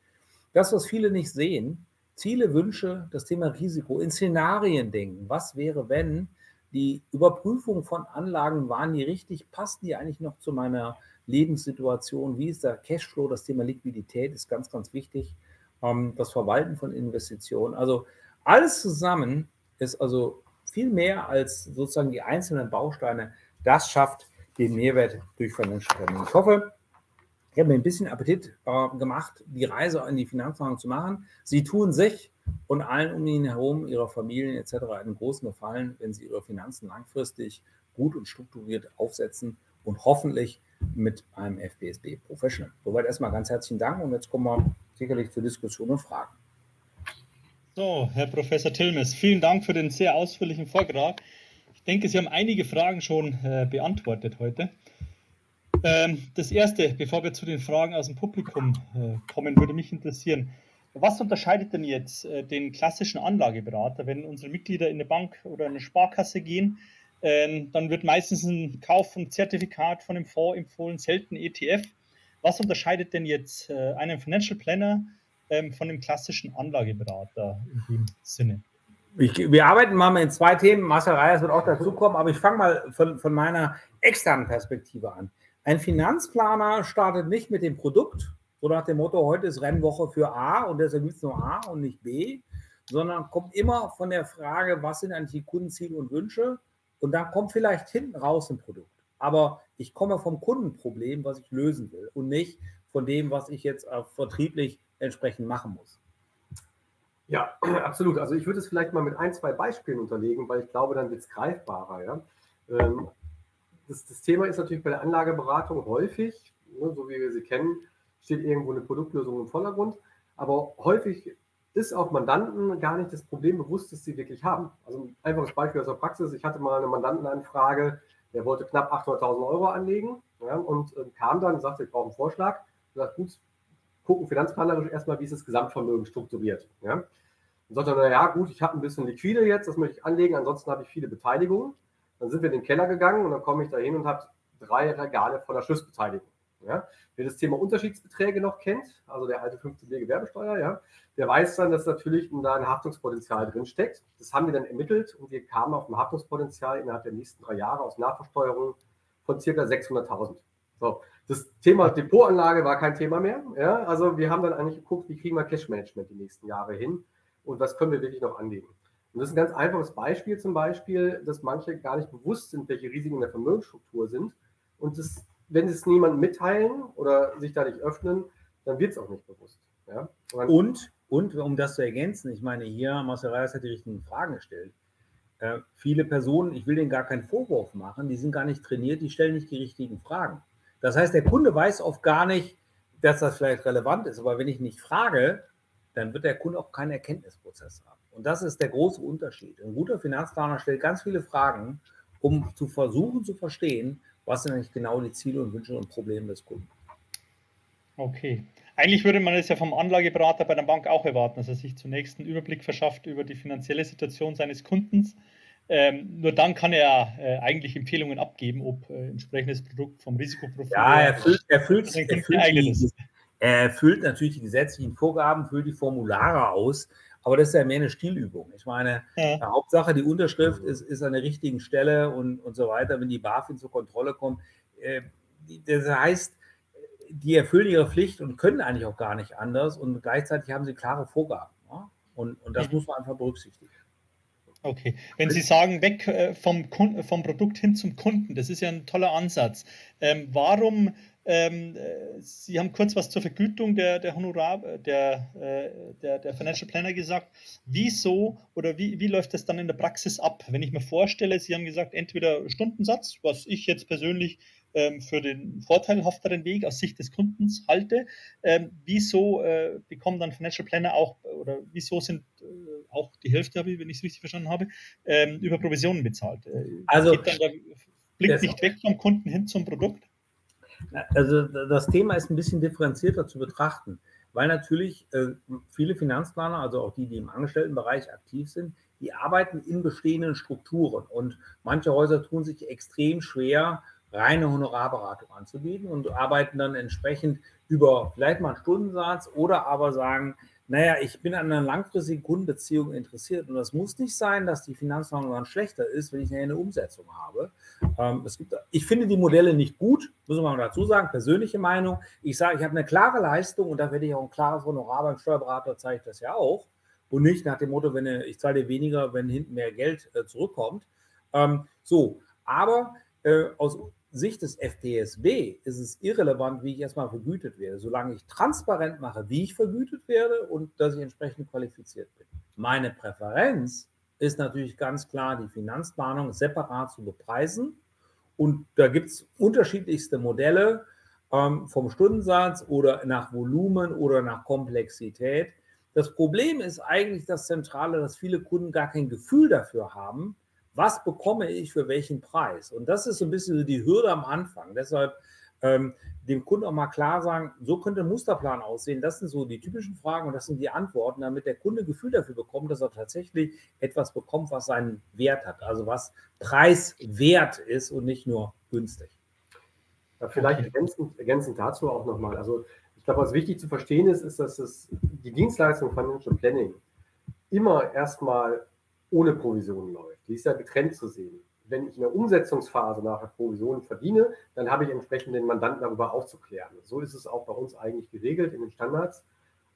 das, was viele nicht sehen, Ziele, Wünsche, das Thema Risiko, in Szenarien denken. Was wäre, wenn die Überprüfung von Anlagen waren die richtig, passen die eigentlich noch zu meiner Lebenssituation? Wie ist der Cashflow? Das Thema Liquidität ist ganz, ganz wichtig. Ähm, das Verwalten von Investitionen. Also alles zusammen ist also viel mehr als sozusagen die einzelnen Bausteine. Das schafft den Mehrwert durch Financial. Ich hoffe, ich habe mir ein bisschen Appetit äh, gemacht, die Reise in die Finanzplanung zu machen. Sie tun sich und allen um ihn herum, ihrer Familien etc. einen großen Gefallen, wenn sie ihre Finanzen langfristig gut und strukturiert aufsetzen und hoffentlich mit einem FBSB Professional. Soweit erstmal ganz herzlichen Dank und jetzt kommen wir sicherlich zur Diskussion und Fragen. So, Herr Professor Tilmes, vielen Dank für den sehr ausführlichen Vortrag. Ich denke, Sie haben einige Fragen schon äh, beantwortet heute. Ähm, das erste, bevor wir zu den Fragen aus dem Publikum äh, kommen, würde mich interessieren. Was unterscheidet denn jetzt äh, den klassischen Anlageberater, wenn unsere Mitglieder in eine Bank oder eine Sparkasse gehen? Ähm, dann wird meistens ein Kauf von Zertifikat von einem Fonds empfohlen, selten ETF. Was unterscheidet denn jetzt äh, einen Financial Planner ähm, von dem klassischen Anlageberater in dem Sinne? Ich, wir arbeiten mal mit zwei Themen. Marcel Reyes wird auch dazu kommen, aber ich fange mal von, von meiner externen Perspektive an. Ein Finanzplaner startet nicht mit dem Produkt, so nach dem Motto, heute ist Rennwoche für A und deshalb gibt es nur A und nicht B, sondern kommt immer von der Frage, was sind eigentlich die Kundenziele und Wünsche und dann kommt vielleicht hinten raus ein Produkt. Aber ich komme vom Kundenproblem, was ich lösen will und nicht von dem, was ich jetzt vertrieblich entsprechend machen muss. Ja, (clears throat) absolut. Also ich würde es vielleicht mal mit ein, zwei Beispielen unterlegen, weil ich glaube, dann wird es greifbarer. Ja? Ähm, das, das, Thema ist natürlich bei der Anlageberatung häufig, ne, so wie wir sie kennen, steht irgendwo eine Produktlösung im Vordergrund. Aber häufig ist auch Mandanten gar nicht das Problem bewusst, das sie wirklich haben. Also ein einfaches Beispiel aus der Praxis. Ich hatte mal eine Mandantenanfrage, der wollte knapp 800.000 Euro anlegen ja, und äh, kam dann und sagte, ich brauche einen Vorschlag. Ich sagte, gut, gucken finanzplanerisch erstmal, wie ist das Gesamtvermögen strukturiert. Ja? Und sagte, naja, gut, ich habe ein bisschen Liquide jetzt, das möchte ich anlegen, ansonsten habe ich viele Beteiligungen. Dann sind wir in den Keller gegangen und dann komme ich da hin und habe drei Regale voller Schlüsselbeteiligung. Ja? Wer das Thema Unterschiedsbeträge noch kennt, also der alte 15b Gewerbesteuer, ja, der weiß dann, dass natürlich da ein Haftungspotenzial drinsteckt. Das haben wir dann ermittelt und wir kamen auf ein Haftungspotenzial innerhalb der nächsten drei Jahre aus Nachversteuerung von circa 600.000. So, das Thema Depotanlage war kein Thema mehr. Ja? Also wir haben dann eigentlich geguckt, wie kriegen wir Cashmanagement die nächsten Jahre hin und was können wir wirklich noch anlegen. Und das ist ein ganz einfaches Beispiel zum Beispiel, dass manche gar nicht bewusst sind, welche Risiken in der Vermögensstruktur sind. Und das, wenn sie es niemandem mitteilen oder sich da nicht öffnen, dann wird es auch nicht bewusst. Ja? Und, und um das zu ergänzen, ich meine, hier, Marcel Reis hat die richtigen Fragen gestellt. Äh, viele Personen, ich will denen gar keinen Vorwurf machen, die sind gar nicht trainiert, die stellen nicht die richtigen Fragen. Das heißt, der Kunde weiß oft gar nicht, dass das vielleicht relevant ist. Aber wenn ich nicht frage, dann wird der Kunde auch keinen Erkenntnisprozess haben. Und das ist der große Unterschied. Ein guter Finanzplaner stellt ganz viele Fragen, um zu versuchen zu verstehen, was sind eigentlich genau die Ziele und Wünsche und Probleme des Kunden. Okay. Eigentlich würde man es ja vom Anlageberater bei der Bank auch erwarten, dass er sich zunächst einen Überblick verschafft über die finanzielle Situation seines Kundens ähm, nur dann kann er äh, eigentlich Empfehlungen abgeben, ob äh, entsprechendes Produkt vom Risikoprofil. Ja, er füllt, er füllt, er füllt, die, er füllt natürlich die gesetzlichen Vorgaben, füllt die Formulare aus, aber das ist ja mehr eine Stilübung. Ich meine, ja. Hauptsache, die Unterschrift ist, ist an der richtigen Stelle und, und so weiter, wenn die BaFin zur Kontrolle kommt. Äh, das heißt, die erfüllen ihre Pflicht und können eigentlich auch gar nicht anders und gleichzeitig haben sie klare Vorgaben. Ja? Und, und das mhm. muss man einfach berücksichtigen. Okay, wenn Sie sagen, weg äh, vom, vom Produkt hin zum Kunden, das ist ja ein toller Ansatz. Ähm, warum, ähm, äh, Sie haben kurz was zur Vergütung der, der Honorar, äh, der, äh, der, der Financial Planner gesagt. Wieso oder wie, wie läuft das dann in der Praxis ab? Wenn ich mir vorstelle, Sie haben gesagt, entweder Stundensatz, was ich jetzt persönlich ähm, für den vorteilhafteren Weg aus Sicht des Kundens halte. Ähm, wieso äh, bekommen dann Financial Planner auch, oder wieso sind äh, auch die Hälfte, ich, wenn ich es richtig verstanden habe, ähm, über Provisionen bezahlt? Also, der Blick nicht weg vom Kunden hin zum Produkt? Also das Thema ist ein bisschen differenzierter zu betrachten, weil natürlich äh, viele Finanzplaner, also auch die, die im Angestelltenbereich aktiv sind, die arbeiten in bestehenden Strukturen und manche Häuser tun sich extrem schwer, reine Honorarberatung anzubieten und arbeiten dann entsprechend über vielleicht mal einen Stundensatz oder aber sagen, naja, ich bin an einer langfristigen Kundenbeziehung interessiert und das muss nicht sein, dass die Finanzplanung dann schlechter ist, wenn ich eine Umsetzung habe. Ähm, es gibt, ich finde die Modelle nicht gut, muss man dazu sagen, persönliche Meinung. Ich sage, ich habe eine klare Leistung und da werde ich auch ein klares Honorar beim Steuerberater, zeige ich das ja auch. Und nicht nach dem Motto, wenn ich zahle dir weniger, wenn hinten mehr Geld äh, zurückkommt. Ähm, so, aber äh, aus Sicht des FPSB ist es irrelevant, wie ich erstmal vergütet werde, solange ich transparent mache, wie ich vergütet werde und dass ich entsprechend qualifiziert bin. Meine Präferenz ist natürlich ganz klar, die Finanzplanung separat zu bepreisen. Und da gibt es unterschiedlichste Modelle ähm, vom Stundensatz oder nach Volumen oder nach Komplexität. Das Problem ist eigentlich das Zentrale, dass viele Kunden gar kein Gefühl dafür haben, was bekomme ich für welchen Preis? Und das ist so ein bisschen die Hürde am Anfang. Deshalb ähm, dem Kunden auch mal klar sagen, so könnte ein Musterplan aussehen. Das sind so die typischen Fragen und das sind die Antworten, damit der Kunde Gefühl dafür bekommt, dass er tatsächlich etwas bekommt, was seinen Wert hat, also was preiswert ist und nicht nur günstig. Ja, vielleicht okay. ergänzend, ergänzend, dazu auch nochmal. Also ich glaube, was wichtig zu verstehen ist, ist, dass es die Dienstleistung Financial Planning immer erstmal ohne Provision läuft. Die ist ja getrennt zu sehen wenn ich in der Umsetzungsphase nachher Provisionen verdiene, dann habe ich entsprechend den Mandanten darüber aufzuklären. So ist es auch bei uns eigentlich geregelt in den Standards.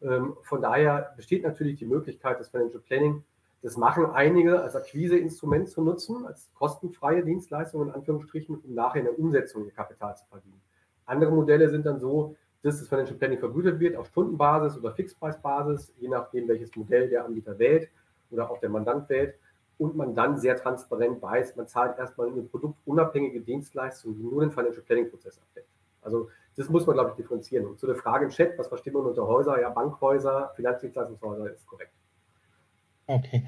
Ähm, von daher besteht natürlich die Möglichkeit, das Financial Planning, das machen einige als Akquiseinstrument zu nutzen, als kostenfreie Dienstleistung in Anführungsstrichen, um nachher in der Umsetzung ihr Kapital zu verdienen. Andere Modelle sind dann so, dass das Financial Planning vergütet wird auf Stundenbasis oder Fixpreisbasis, je nachdem, welches Modell der Anbieter wählt oder auch der Mandant wählt und man dann sehr transparent weiß, man zahlt erstmal eine produktunabhängige Dienstleistung, die nur den Financial Planning Prozess abdeckt. Also das muss man, glaube ich, differenzieren. Und zu der Frage im Chat, was versteht man unter Häuser? Ja, Bankhäuser, Finanzdienstleistungshäuser ist korrekt. Okay.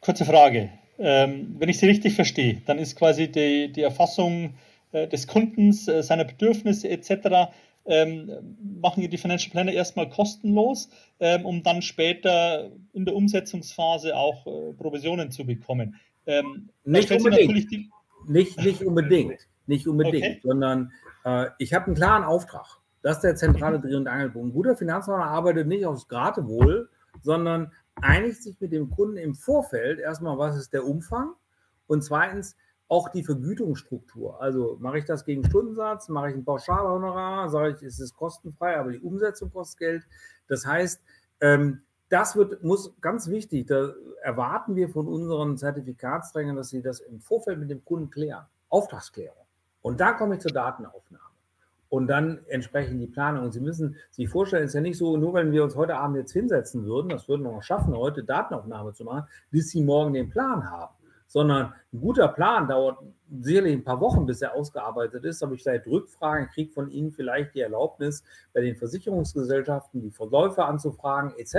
Kurze Frage. Ähm, wenn ich Sie richtig verstehe, dann ist quasi die, die Erfassung äh, des Kundens, äh, seiner Bedürfnisse etc ähm, machen die Financial Planner erstmal kostenlos, ähm, um dann später in der Umsetzungsphase auch äh, Provisionen zu bekommen. Ähm, nicht, unbedingt. Die... nicht, nicht unbedingt. Nicht unbedingt, okay. sondern äh, ich habe einen klaren Auftrag. Das ist der zentrale Dreh- und Angelpunkt. Ein guter Finanzplaner arbeitet nicht aufs Gratewohl, sondern einigt sich mit dem Kunden im Vorfeld erstmal, was ist der Umfang und zweitens, auch die Vergütungsstruktur. Also mache ich das gegen Stundensatz, mache ich ein Pauschalhonorar, sage ich, ist es kostenfrei, aber die Umsetzung kostet Geld. Das heißt, ähm, das wird, muss ganz wichtig, da erwarten wir von unseren Zertifikatsträgern, dass sie das im Vorfeld mit dem Kunden klären. Auftragsklärung. Und da komme ich zur Datenaufnahme. Und dann entsprechend die Planung. Und Sie müssen sich vorstellen, es ist ja nicht so, nur wenn wir uns heute Abend jetzt hinsetzen würden, das würden wir noch schaffen, heute Datenaufnahme zu machen, bis Sie morgen den Plan haben sondern ein guter Plan dauert sicherlich ein paar Wochen, bis er ausgearbeitet ist. Aber ich seit Rückfragen kriege von Ihnen vielleicht die Erlaubnis, bei den Versicherungsgesellschaften die Verläufe anzufragen, etc.,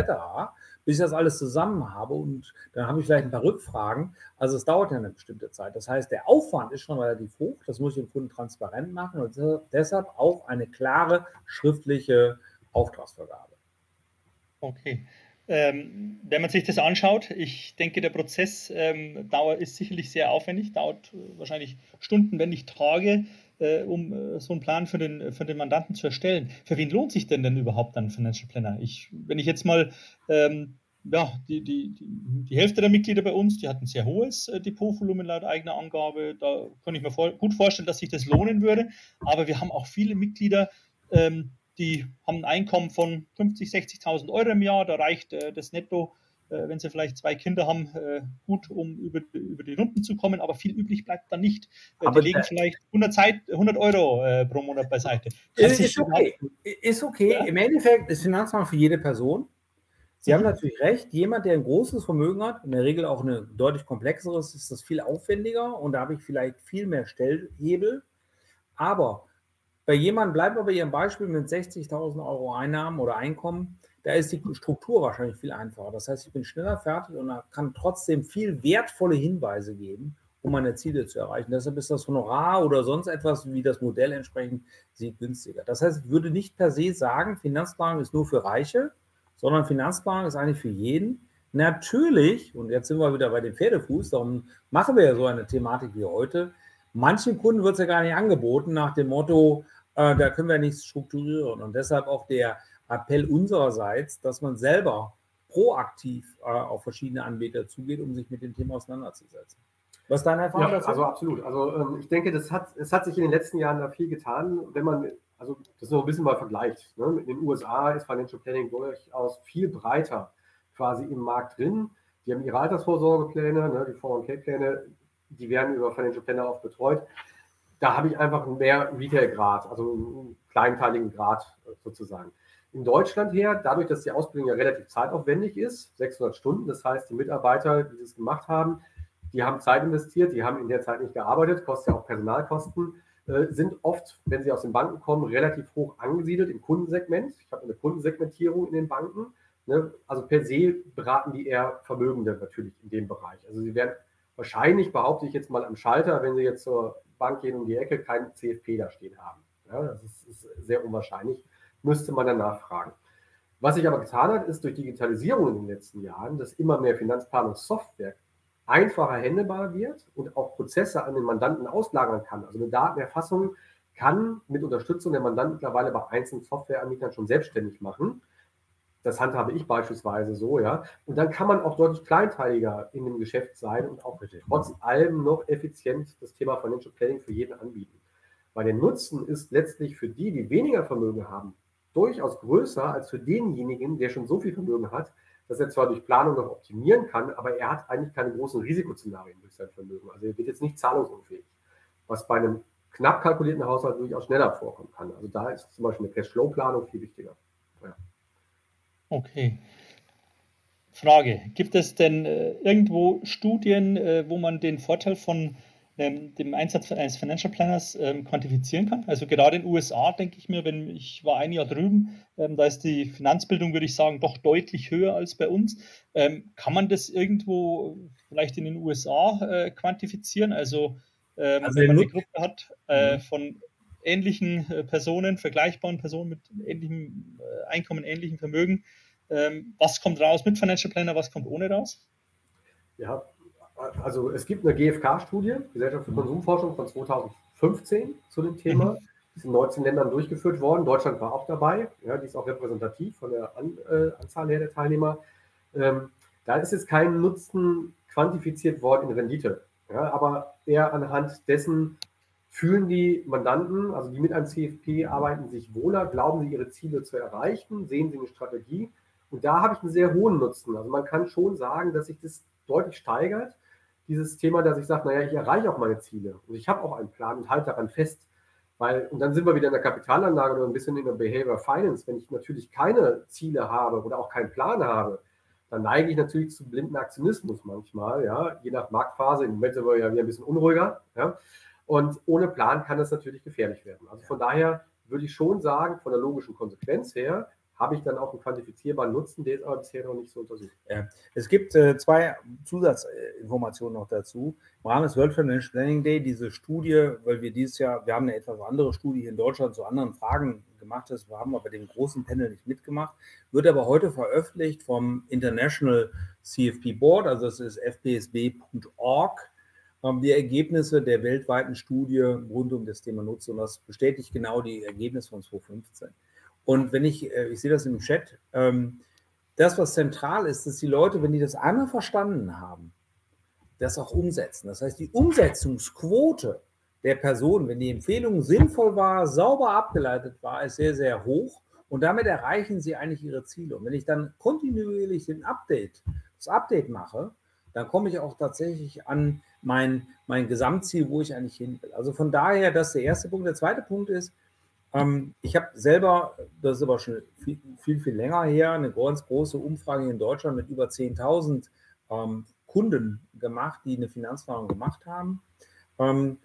bis ich das alles zusammen habe und dann habe ich vielleicht ein paar Rückfragen. Also es dauert ja eine bestimmte Zeit. Das heißt, der Aufwand ist schon relativ hoch. Das muss ich dem Kunden transparent machen und deshalb auch eine klare schriftliche Auftragsvergabe. Okay. Ähm, wenn man sich das anschaut, ich denke, der Prozessdauer ähm, ist sicherlich sehr aufwendig, dauert äh, wahrscheinlich Stunden, wenn nicht Tage, äh, um äh, so einen Plan für den, für den Mandanten zu erstellen. Für wen lohnt sich denn denn überhaupt ein Financial Planner? Ich, wenn ich jetzt mal ähm, ja, die, die, die, Hälfte der Mitglieder bei uns, die hatten sehr hohes äh, Depotvolumen laut eigener Angabe. Da kann ich mir vor, gut vorstellen, dass sich das lohnen würde. Aber wir haben auch viele Mitglieder, ähm, die haben ein Einkommen von 50.000, 60.000 Euro im Jahr. Da reicht äh, das Netto, äh, wenn sie vielleicht zwei Kinder haben, äh, gut, um über, über die Runden zu kommen. Aber viel üblich bleibt da nicht. Äh, aber die legen vielleicht 100, Zeit, 100 Euro äh, pro Monat beiseite. Ist, ist okay. Ist okay. Ja? Im Endeffekt ist Finanzmarkt für jede Person. Sie haben mhm. natürlich recht, jemand, der ein großes Vermögen hat, in der Regel auch ein deutlich komplexeres, ist das viel aufwendiger und da habe ich vielleicht viel mehr Stellhebel. Aber bei jemandem, bleiben wir bei Ihrem Beispiel mit 60.000 Euro Einnahmen oder Einkommen, da ist die Struktur wahrscheinlich viel einfacher. Das heißt, ich bin schneller fertig und kann trotzdem viel wertvolle Hinweise geben, um meine Ziele zu erreichen. Deshalb ist das Honorar oder sonst etwas, wie das Modell entsprechend sieht, günstiger. Das heißt, ich würde nicht per se sagen, Finanzplanung ist nur für Reiche, sondern Finanzplanung ist eigentlich für jeden. Natürlich, und jetzt sind wir wieder bei dem Pferdefuß, darum machen wir ja so eine Thematik wie heute. Manchen Kunden wird es ja gar nicht angeboten nach dem Motto, äh, da können wir nichts strukturieren. Und deshalb auch der Appell unsererseits, dass man selber proaktiv äh, auf verschiedene Anbieter zugeht, um sich mit dem Thema auseinanderzusetzen. Was deine Erfahrung ja, dazu? Also absolut. Also ähm, ich denke, das hat, es hat sich in den letzten Jahren da viel getan. Wenn man, also das noch ein bisschen mal vergleicht. Ne? In den USA ist Financial Planning durchaus viel breiter quasi im Markt drin. Die haben ihre Altersvorsorgepläne, ne, die 401k-Pläne, die werden über Financial Planner auch betreut da habe ich einfach mehr Retail-Grad, also einen kleinteiligen Grad sozusagen. In Deutschland her, dadurch, dass die Ausbildung ja relativ zeitaufwendig ist, 600 Stunden, das heißt, die Mitarbeiter, die das gemacht haben, die haben Zeit investiert, die haben in der Zeit nicht gearbeitet, kostet ja auch Personalkosten, äh, sind oft, wenn sie aus den Banken kommen, relativ hoch angesiedelt im Kundensegment. Ich habe eine Kundensegmentierung in den Banken. Ne? Also per se beraten die eher Vermögende natürlich in dem Bereich. Also sie werden wahrscheinlich, behaupte ich jetzt mal am Schalter, wenn sie jetzt zur Bank gehen um die Ecke, kein CFP da stehen haben. Ja, das ist, ist sehr unwahrscheinlich, müsste man danach fragen. Was sich aber getan hat, ist durch Digitalisierung in den letzten Jahren, dass immer mehr Finanzplanungssoftware einfacher händelbar wird und auch Prozesse an den Mandanten auslagern kann. Also eine Datenerfassung kann mit Unterstützung der Mandanten mittlerweile bei einzelnen Softwareanbietern schon selbstständig machen. Das handhabe ich beispielsweise so, ja. Und dann kann man auch deutlich kleinteiliger in dem Geschäft sein und auch trotz allem noch effizient das Thema Financial Planning für jeden anbieten. Weil der Nutzen ist letztlich für die, die weniger Vermögen haben, durchaus größer als für denjenigen, der schon so viel Vermögen hat, dass er zwar durch Planung noch optimieren kann, aber er hat eigentlich keine großen Risikoszenarien durch sein Vermögen. Also er wird jetzt nicht zahlungsunfähig, was bei einem knapp kalkulierten Haushalt durchaus schneller vorkommen kann. Also da ist zum Beispiel eine Cashflow-Planung viel wichtiger. Okay. Frage: Gibt es denn äh, irgendwo Studien, äh, wo man den Vorteil von ähm, dem Einsatz eines Financial Planners ähm, quantifizieren kann. Also gerade in den USA denke ich mir, wenn ich war ein Jahr drüben, ähm, da ist die Finanzbildung, würde ich sagen, doch deutlich höher als bei uns. Ähm, kann man das irgendwo vielleicht in den USA äh, quantifizieren? Also, ähm, also wenn man eine Gruppe hat äh, mhm. von ähnlichen äh, Personen, vergleichbaren Personen mit ähnlichem äh, Einkommen, ähnlichem Vermögen, ähm, was kommt raus mit Financial Planner, was kommt ohne raus? Ja, also es gibt eine GfK-Studie, Gesellschaft für Konsumforschung von 2015 zu dem Thema. Mhm. Die ist in 19 Ländern durchgeführt worden. Deutschland war auch dabei. Ja, die ist auch repräsentativ von der An äh, Anzahl her der Teilnehmer. Ähm, da ist jetzt kein Nutzen quantifiziert worden in Rendite. Ja, aber eher anhand dessen fühlen die Mandanten, also die mit einem CFP arbeiten, sich wohler, glauben sie, ihre Ziele zu erreichen, sehen sie eine Strategie. Und da habe ich einen sehr hohen Nutzen. Also man kann schon sagen, dass sich das deutlich steigert dieses Thema, dass ich sage, naja, ich erreiche auch meine Ziele und ich habe auch einen Plan und halte daran fest. Weil, und dann sind wir wieder in der Kapitalanlage oder ein bisschen in der Behavior Finance. Wenn ich natürlich keine Ziele habe oder auch keinen Plan habe, dann neige ich natürlich zu blinden Aktionismus manchmal, ja, je nach Marktphase. Im Moment sind wir ja wieder ein bisschen unruhiger, ja. Und ohne Plan kann das natürlich gefährlich werden. Also von daher würde ich schon sagen, von der logischen Konsequenz her, habe ich dann auch einen quantifizierbaren Nutzen, der ist aber bisher noch nicht so untersucht. Ja. Es gibt äh, zwei Zusatzinformationen noch dazu. Im Rahmen des World Financial Planning Day, diese Studie, weil wir dieses Jahr, wir haben eine etwas andere Studie hier in Deutschland zu anderen Fragen gemacht, das haben wir bei dem großen Panel nicht mitgemacht, wird aber heute veröffentlicht vom International CFP Board, also das ist fpsb.org die Ergebnisse der weltweiten Studie rund um das Thema Nutzen und das bestätigt genau die Ergebnisse von 2015. Und wenn ich, äh, ich sehe das im Chat, ähm, das, was zentral ist, dass die Leute, wenn die das einmal verstanden haben, das auch umsetzen. Das heißt, die Umsetzungsquote der Person, wenn die Empfehlung sinnvoll war, sauber abgeleitet war, ist sehr, sehr hoch. Und damit erreichen sie eigentlich ihre Ziele. Und wenn ich dann kontinuierlich den Update, das Update mache, dann komme ich auch tatsächlich an mein, mein Gesamtziel, wo ich eigentlich hin will. Also von daher, das ist der erste Punkt. Der zweite Punkt ist, ähm, ich habe selber, das ist aber schon viel, viel, viel länger her, eine ganz große Umfrage in Deutschland mit über 10.000 ähm, Kunden gemacht, die eine Finanzplanung gemacht haben. Ähm,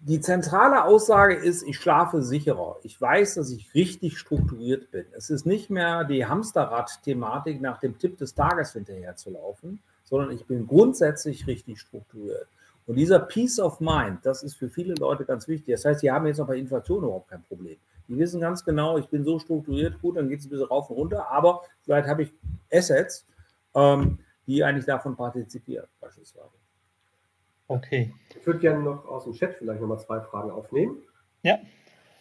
die zentrale Aussage ist, ich schlafe sicherer. Ich weiß, dass ich richtig strukturiert bin. Es ist nicht mehr die Hamsterrad-Thematik nach dem Tipp des Tages hinterher zu laufen, sondern ich bin grundsätzlich richtig strukturiert. Und dieser Peace of Mind, das ist für viele Leute ganz wichtig. Das heißt, sie haben jetzt noch bei Inflation überhaupt kein Problem. Die wissen ganz genau, ich bin so strukturiert, gut, dann geht es ein bisschen rauf und runter, aber vielleicht habe ich Assets, ähm, die eigentlich davon partizipieren, beispielsweise. Okay. Ich würde gerne noch aus dem Chat vielleicht nochmal zwei Fragen aufnehmen. Ja.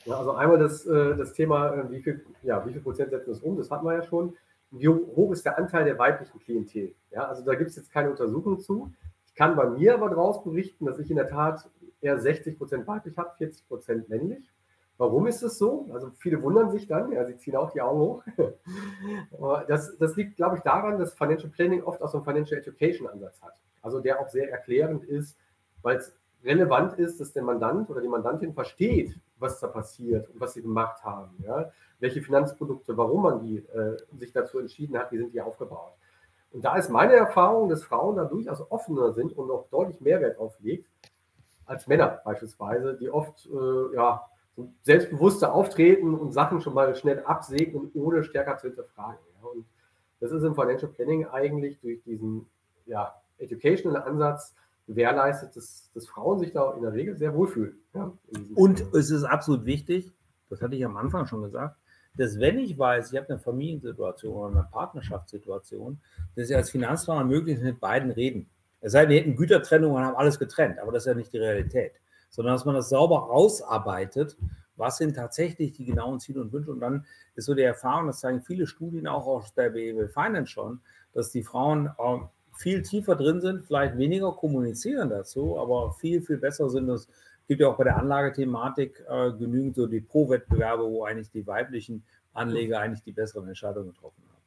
ja also einmal das, äh, das Thema, äh, wie viel, ja, wie viel Prozent setzen das um, das hatten wir ja schon. Wie hoch ist der Anteil der weiblichen Klientel? Ja, also da gibt es jetzt keine Untersuchung zu. Ich kann bei mir aber daraus berichten, dass ich in der Tat eher 60 Prozent weiblich habe, 40 Prozent männlich. Warum ist es so? Also viele wundern sich dann, ja, sie ziehen auch die Augen hoch. (laughs) das, das liegt, glaube ich, daran, dass Financial Planning oft auch so einen Financial Education Ansatz hat. Also der auch sehr erklärend ist, weil es relevant ist, dass der Mandant oder die Mandantin versteht, was da passiert und was sie gemacht haben. Ja? Welche Finanzprodukte, warum man die äh, sich dazu entschieden hat, wie sind die aufgebaut. Und da ist meine Erfahrung, dass Frauen da durchaus offener sind und auch deutlich Mehrwert auflegt als Männer beispielsweise, die oft äh, ja, selbstbewusster auftreten und Sachen schon mal schnell absegnen, ohne stärker zu hinterfragen. Ja. Und das ist im Financial Planning eigentlich durch diesen ja, Educational Ansatz gewährleistet, dass, dass Frauen sich da in der Regel sehr wohlfühlen. Ja, und es ist absolut wichtig, das hatte ich am Anfang schon gesagt, dass wenn ich weiß, ich habe eine Familiensituation oder eine Partnerschaftssituation, dass ich als Finanzplaner möglichst mit beiden reden. Es sei denn, wir hätten Gütertrennung und haben alles getrennt, aber das ist ja nicht die Realität, sondern dass man das sauber ausarbeitet, was sind tatsächlich die genauen Ziele und Wünsche. Und dann ist so die Erfahrung, das zeigen viele Studien auch aus der BEW Finance schon, dass die Frauen äh, viel tiefer drin sind, vielleicht weniger kommunizieren dazu, aber viel, viel besser sind. Es gibt ja auch bei der Anlagethematik äh, genügend so die Pro-Wettbewerbe, wo eigentlich die weiblichen Anleger eigentlich die besseren Entscheidungen getroffen haben.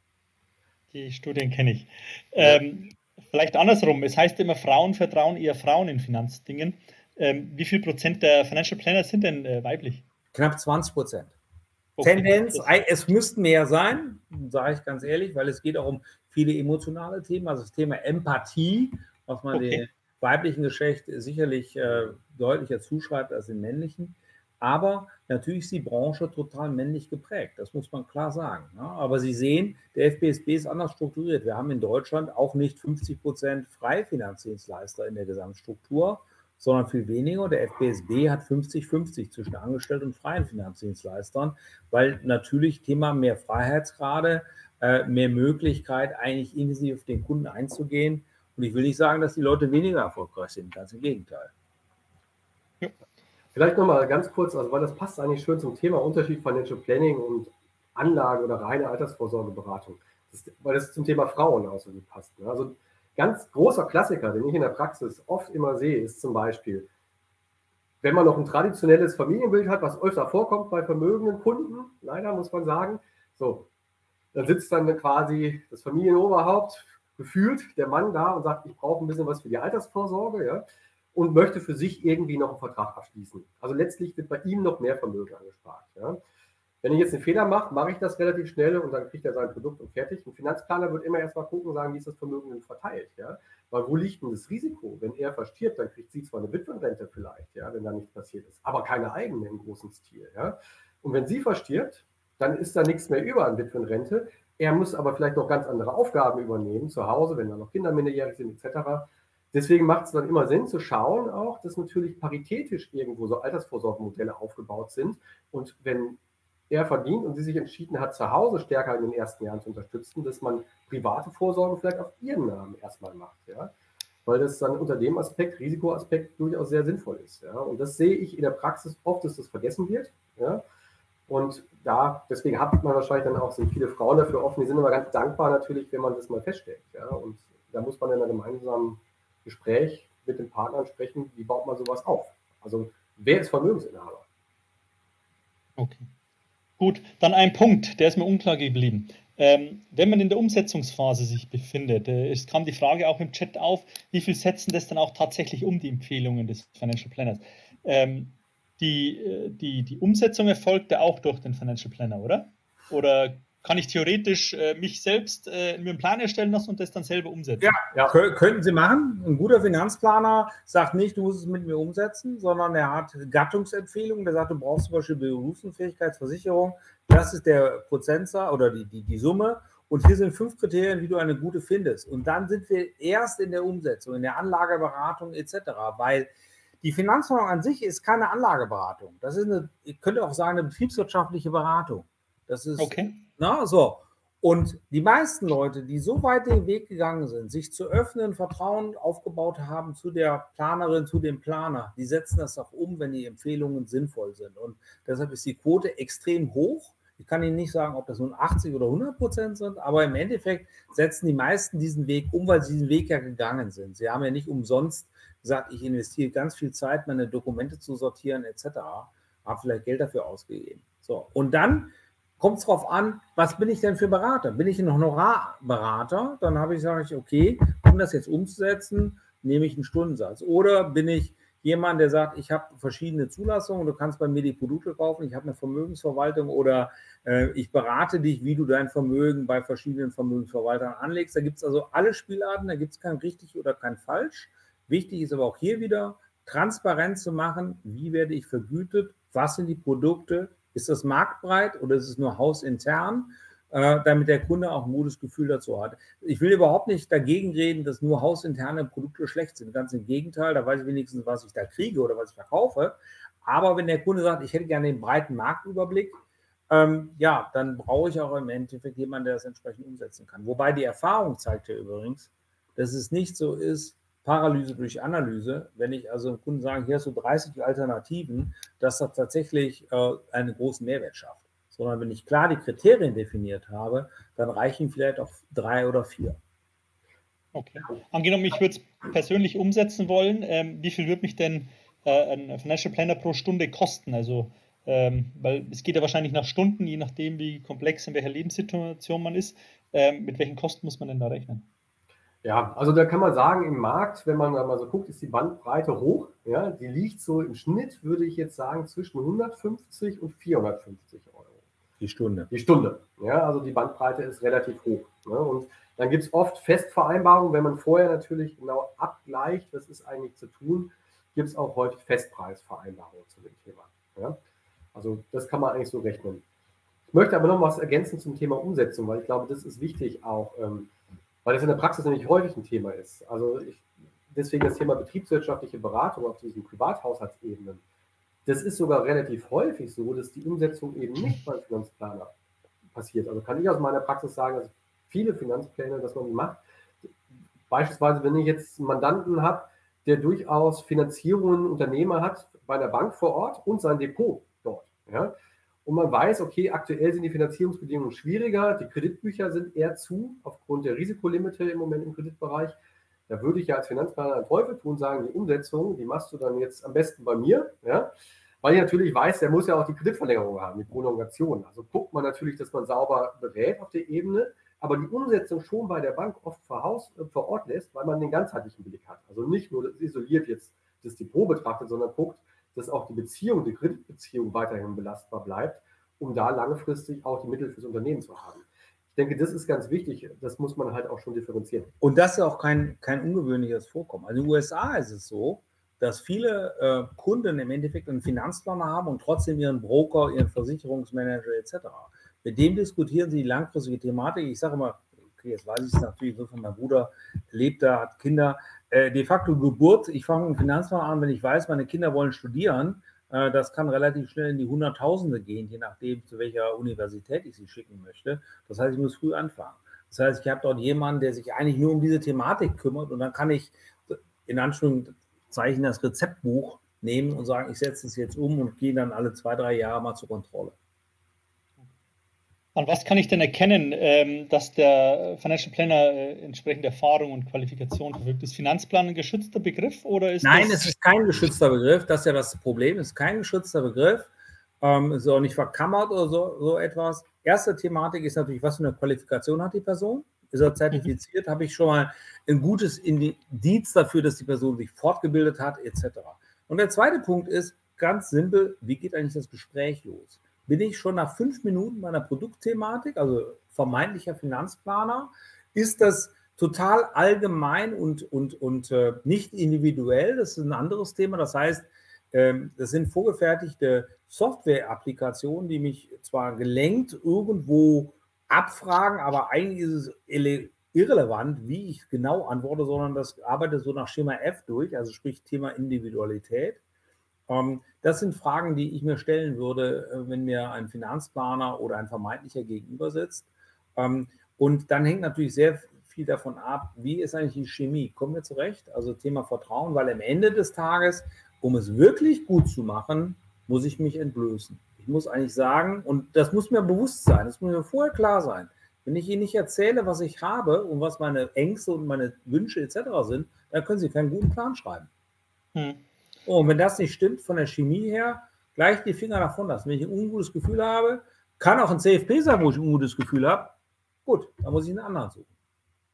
Die Studien kenne ich. Ähm, vielleicht andersrum. Es heißt immer, Frauen vertrauen eher Frauen in Finanzdingen. Ähm, wie viel Prozent der Financial Planner sind denn äh, weiblich? Knapp 20 Prozent. Okay. Tendenz, es müssten mehr sein, sage ich ganz ehrlich, weil es geht auch um viele emotionale Themen, also das Thema Empathie, was man okay. dem weiblichen Geschlecht sicherlich äh, deutlicher zuschreibt als dem männlichen. Aber natürlich ist die Branche total männlich geprägt, das muss man klar sagen. Ne? Aber Sie sehen, der FBSB ist anders strukturiert. Wir haben in Deutschland auch nicht 50 Prozent Freifinanzdienstleister in der Gesamtstruktur, sondern viel weniger. Der FBSB hat 50-50 zwischen Angestellten und freien Finanzdienstleistern, weil natürlich Thema mehr Freiheitsgrade, äh, mehr Möglichkeit, eigentlich intensiv auf den Kunden einzugehen. Und ich will nicht sagen, dass die Leute weniger erfolgreich sind, ganz im Gegenteil. Vielleicht nochmal ganz kurz, also weil das passt eigentlich schön zum Thema Unterschied Financial Planning und Anlage oder reine Altersvorsorgeberatung. Das, weil das zum Thema Frauen auch so gut passt. Ne? Also ganz großer Klassiker, den ich in der Praxis oft immer sehe, ist zum Beispiel, wenn man noch ein traditionelles Familienbild hat, was öfter vorkommt bei vermögenden Kunden, leider muss man sagen, so, dann sitzt dann quasi das Familienoberhaupt, gefühlt der Mann da und sagt, ich brauche ein bisschen was für die Altersvorsorge, ja, und möchte für sich irgendwie noch einen Vertrag abschließen. Also letztlich wird bei ihm noch mehr Vermögen angespart. Ja. Wenn ich jetzt einen Fehler mache, mache ich das relativ schnell und dann kriegt er sein Produkt und fertig. Ein Finanzplaner wird immer erstmal gucken und sagen, wie ist das Vermögen denn verteilt? Ja? Weil wo liegt denn das Risiko? Wenn er verstirbt, dann kriegt sie zwar eine Witwenrente vielleicht, ja, wenn da nichts passiert ist, aber keine eigene im großen Stil. Ja? Und wenn sie verstirbt, dann ist da nichts mehr über an Witwenrente. Er muss aber vielleicht noch ganz andere Aufgaben übernehmen zu Hause, wenn da noch Kinder minderjährig sind, etc. Deswegen macht es dann immer Sinn zu schauen auch, dass natürlich paritätisch irgendwo so Altersvorsorgemodelle aufgebaut sind. Und wenn er verdient und sie sich entschieden hat, zu Hause stärker in den ersten Jahren zu unterstützen, dass man private Vorsorge vielleicht auf ihren Namen erstmal macht, ja. Weil das dann unter dem Aspekt, Risikoaspekt, durchaus sehr sinnvoll ist. Ja? Und das sehe ich in der Praxis oft, dass das vergessen wird. Ja? Und da, deswegen hat man wahrscheinlich dann auch, sind viele Frauen dafür offen, die sind immer ganz dankbar natürlich, wenn man das mal feststellt. Ja? Und da muss man in einem gemeinsamen Gespräch mit den Partnern sprechen, wie baut man sowas auf? Also wer ist Vermögensinhaber? Okay. Gut, dann ein Punkt, der ist mir unklar geblieben. Ähm, wenn man in der Umsetzungsphase sich befindet, äh, es kam die Frage auch im Chat auf, wie viel setzen das dann auch tatsächlich um, die Empfehlungen des Financial Planners? Ähm, die, äh, die, die Umsetzung erfolgt ja auch durch den Financial Planner, oder? Oder kann ich theoretisch äh, mich selbst äh, mir einen Plan erstellen lassen und das dann selber umsetzen. Ja, ja. könnten Sie machen. Ein guter Finanzplaner sagt nicht, du musst es mit mir umsetzen, sondern er hat Gattungsempfehlungen. Der sagt, du brauchst zum Beispiel Berufsunfähigkeitsversicherung. Das ist der Prozentsatz oder die, die, die Summe. Und hier sind fünf Kriterien, wie du eine gute findest. Und dann sind wir erst in der Umsetzung, in der Anlageberatung etc. Weil die Finanzplanung an sich ist keine Anlageberatung. Das ist eine, ich könnte auch sagen, eine betriebswirtschaftliche Beratung. Das ist okay. Na, so. Und die meisten Leute, die so weit den Weg gegangen sind, sich zu öffnen, Vertrauen aufgebaut haben zu der Planerin, zu dem Planer, die setzen das auch um, wenn die Empfehlungen sinnvoll sind. Und deshalb ist die Quote extrem hoch. Ich kann Ihnen nicht sagen, ob das nun 80 oder 100 Prozent sind, aber im Endeffekt setzen die meisten diesen Weg um, weil sie diesen Weg ja gegangen sind. Sie haben ja nicht umsonst gesagt, ich investiere ganz viel Zeit, meine Dokumente zu sortieren etc., habe vielleicht Geld dafür ausgegeben. So, und dann kommt es darauf an, was bin ich denn für Berater? Bin ich ein Honorarberater? Dann habe ich, sage ich, okay, um das jetzt umzusetzen, nehme ich einen Stundensatz. Oder bin ich jemand, der sagt, ich habe verschiedene Zulassungen, du kannst bei mir die Produkte kaufen, ich habe eine Vermögensverwaltung oder äh, ich berate dich, wie du dein Vermögen bei verschiedenen Vermögensverwaltern anlegst. Da gibt es also alle Spielarten, da gibt es kein richtig oder kein falsch. Wichtig ist aber auch hier wieder, transparent zu machen, wie werde ich vergütet, was sind die Produkte, ist das marktbreit oder ist es nur hausintern? äh, damit der Kunde auch ein gutes Gefühl dazu hat. Ich will überhaupt nicht dagegen reden, dass nur hausinterne Produkte schlecht sind. Ganz im Gegenteil, da weiß ich wenigstens, was ich da kriege oder was ich verkaufe. Aber wenn der Kunde sagt, ich hätte gerne den breiten Marktüberblick, ähm, ja, dann brauche ich auch im Endeffekt jemanden, der das entsprechend umsetzen kann. Wobei die Erfahrung zeigt ja übrigens, dass es nicht so ist, Paralyse durch Analyse, wenn ich also dem Kunden sage, hier hast du 30 Alternativen, dass das tatsächlich äh, einen großen Mehrwert schafft. Sondern wenn ich klar die Kriterien definiert habe, dann reichen vielleicht auch drei oder vier. Okay. Angenommen, ich würde es persönlich umsetzen wollen, ähm, wie viel würde mich denn äh, ein Financial Planner pro Stunde kosten? Also, ähm, weil es geht ja wahrscheinlich nach Stunden, je nachdem, wie komplex in welcher Lebenssituation man ist. Ähm, mit welchen Kosten muss man denn da rechnen? Ja, also da kann man sagen, im Markt, wenn man da mal so guckt, ist die Bandbreite hoch. Ja, die liegt so im Schnitt, würde ich jetzt sagen, zwischen 150 und 450 Euro. Die Stunde. Die Stunde. Ja, also die Bandbreite ist relativ hoch. Ne? Und dann gibt es oft Festvereinbarungen, wenn man vorher natürlich genau abgleicht, was ist eigentlich zu tun, gibt es auch häufig Festpreisvereinbarungen zu dem Thema. Ja? Also das kann man eigentlich so rechnen. Ich möchte aber noch was ergänzen zum Thema Umsetzung, weil ich glaube, das ist wichtig auch. Ähm, weil das in der Praxis nämlich häufig ein Thema ist. Also ich, deswegen das Thema betriebswirtschaftliche Beratung auf diesen Privathaushaltsebenen. Das ist sogar relativ häufig so, dass die Umsetzung eben nicht beim Finanzplaner passiert. Also kann ich aus meiner Praxis sagen, dass viele Finanzpläne, dass man die macht. Beispielsweise, wenn ich jetzt einen Mandanten habe, der durchaus Finanzierungen, Unternehmer hat bei einer Bank vor Ort und sein Depot dort. Ja? Und man weiß, okay, aktuell sind die Finanzierungsbedingungen schwieriger, die Kreditbücher sind eher zu, aufgrund der Risikolimite im Moment im Kreditbereich. Da würde ich ja als Finanzplaner einen Teufel tun, sagen, die Umsetzung, die machst du dann jetzt am besten bei mir, ja, weil ich natürlich weiß, der muss ja auch die Kreditverlängerung haben, die Prolongation. Also guckt man natürlich, dass man sauber berät auf der Ebene, aber die Umsetzung schon bei der Bank oft vor, Haus, äh, vor Ort lässt, weil man den ganzheitlichen Blick hat. Also nicht nur isoliert jetzt das Depot betrachtet, sondern guckt, dass auch die Beziehung, die Kreditbeziehung weiterhin belastbar bleibt, um da langfristig auch die Mittel fürs Unternehmen zu haben. Ich denke, das ist ganz wichtig. Das muss man halt auch schon differenzieren. Und das ist auch kein, kein ungewöhnliches Vorkommen. Also in den USA ist es so, dass viele äh, Kunden im Endeffekt einen Finanzplaner haben und trotzdem ihren Broker, ihren Versicherungsmanager etc. Mit dem diskutieren sie die langfristige Thematik. Ich sage immer, okay, jetzt weiß ich es natürlich so von meinem Bruder, lebt da, hat Kinder. Äh, de facto Geburt, ich fange einen Finanzplan an, wenn ich weiß, meine Kinder wollen studieren. Äh, das kann relativ schnell in die Hunderttausende gehen, je nachdem, zu welcher Universität ich sie schicken möchte. Das heißt, ich muss früh anfangen. Das heißt, ich habe dort jemanden, der sich eigentlich nur um diese Thematik kümmert und dann kann ich in Anführungszeichen das Rezeptbuch nehmen und sagen, ich setze es jetzt um und gehe dann alle zwei, drei Jahre mal zur Kontrolle. An was kann ich denn erkennen, ähm, dass der Financial Planner äh, entsprechende Erfahrung und Qualifikation verfügt? Ist Finanzplan ein geschützter Begriff oder ist Nein, es ist kein geschützter Begriff. Das ist ja das Problem. Es ist kein geschützter Begriff. Ähm, ist auch nicht verkammert oder so, so etwas. Erste Thematik ist natürlich, was für eine Qualifikation hat die Person? Ist er zertifiziert? Mhm. Habe ich schon mal ein gutes Indiz dafür, dass die Person sich fortgebildet hat, etc. Und der zweite Punkt ist ganz simpel: Wie geht eigentlich das Gespräch los? Bin ich schon nach fünf Minuten meiner Produktthematik, also vermeintlicher Finanzplaner, ist das total allgemein und, und, und äh, nicht individuell. Das ist ein anderes Thema. Das heißt, ähm, das sind vorgefertigte Software-Applikationen, die mich zwar gelenkt irgendwo abfragen, aber eigentlich ist es irrelevant, wie ich genau antworte, sondern das arbeitet so nach Schema F durch, also sprich Thema Individualität. Ähm, das sind Fragen, die ich mir stellen würde, äh, wenn mir ein Finanzplaner oder ein vermeintlicher gegenüber sitzt. Ähm, und dann hängt natürlich sehr viel davon ab, wie ist eigentlich die Chemie? Kommen wir zurecht? Also Thema Vertrauen, weil am Ende des Tages, um es wirklich gut zu machen, muss ich mich entblößen. Ich muss eigentlich sagen, und das muss mir bewusst sein, das muss mir vorher klar sein. Wenn ich Ihnen nicht erzähle, was ich habe und was meine Ängste und meine Wünsche etc. sind, dann können Sie keinen guten Plan schreiben. Hm. Oh, und wenn das nicht stimmt von der Chemie her, gleich die Finger davon lassen. Wenn ich ein ungutes Gefühl habe, kann auch ein CFP sein, wo ich ein ungutes Gefühl habe. Gut, dann muss ich einen anderen suchen.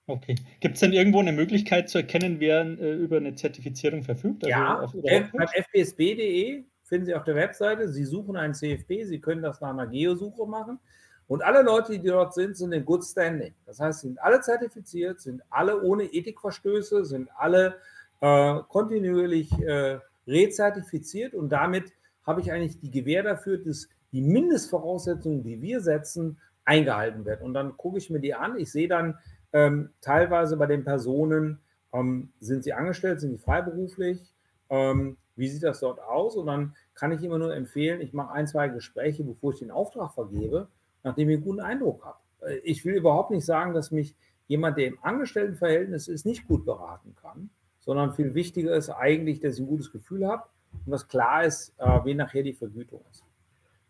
Okay. Gibt es denn irgendwo eine Möglichkeit zu erkennen, wer äh, über eine Zertifizierung verfügt? Also ja, auf, beim fpsb.de finden Sie auf der Webseite, Sie suchen einen CFP, Sie können das nach einer Geosuche machen. Und alle Leute, die dort sind, sind in Good Standing. Das heißt, sind alle zertifiziert, sind alle ohne Ethikverstöße, sind alle äh, kontinuierlich äh, rezertifiziert und damit habe ich eigentlich die Gewähr dafür, dass die Mindestvoraussetzungen, die wir setzen, eingehalten wird. Und dann gucke ich mir die an. Ich sehe dann ähm, teilweise bei den Personen, ähm, sind sie angestellt, sind sie freiberuflich, ähm, wie sieht das dort aus? Und dann kann ich immer nur empfehlen, ich mache ein, zwei Gespräche, bevor ich den Auftrag vergebe, nachdem ich einen guten Eindruck habe. Äh, ich will überhaupt nicht sagen, dass mich jemand, der im Angestelltenverhältnis ist, nicht gut beraten kann, sondern viel wichtiger ist eigentlich, dass ich ein gutes Gefühl habe und dass klar ist, äh, wie nachher die Vergütung ist.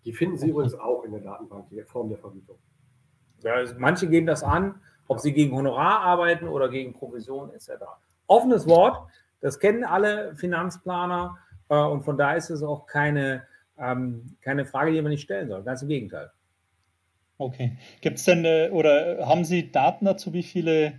Die finden Sie übrigens auch in der Datenbank, die Form der Vergütung. Ja, also manche geben das an, ob sie gegen Honorar arbeiten oder gegen Provision etc. Offenes Wort, das kennen alle Finanzplaner äh, und von daher ist es auch keine, ähm, keine Frage, die man nicht stellen soll. Ganz im Gegenteil. Okay. Gibt es denn äh, oder haben Sie Daten dazu, wie viele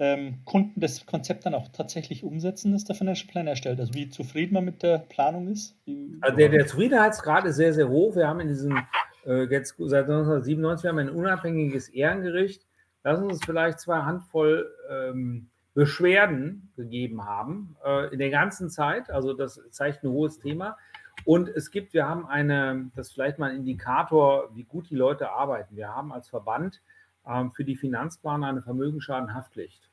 ähm, Kunden das Konzept dann auch tatsächlich umsetzen, das der Financial Plan erstellt? Also wie zufrieden man mit der Planung ist? Also der, der Zufriedenheitsgrad ist sehr, sehr hoch. Wir haben in diesem, äh, jetzt seit 1997 haben wir ein unabhängiges Ehrengericht. Lass uns vielleicht zwei Handvoll ähm, Beschwerden gegeben haben äh, in der ganzen Zeit. Also das zeigt ein hohes Thema. Und es gibt, wir haben eine, das ist vielleicht mal ein Indikator, wie gut die Leute arbeiten. Wir haben als Verband ähm, für die Finanzplaner eine Vermögensschadenhaftpflicht.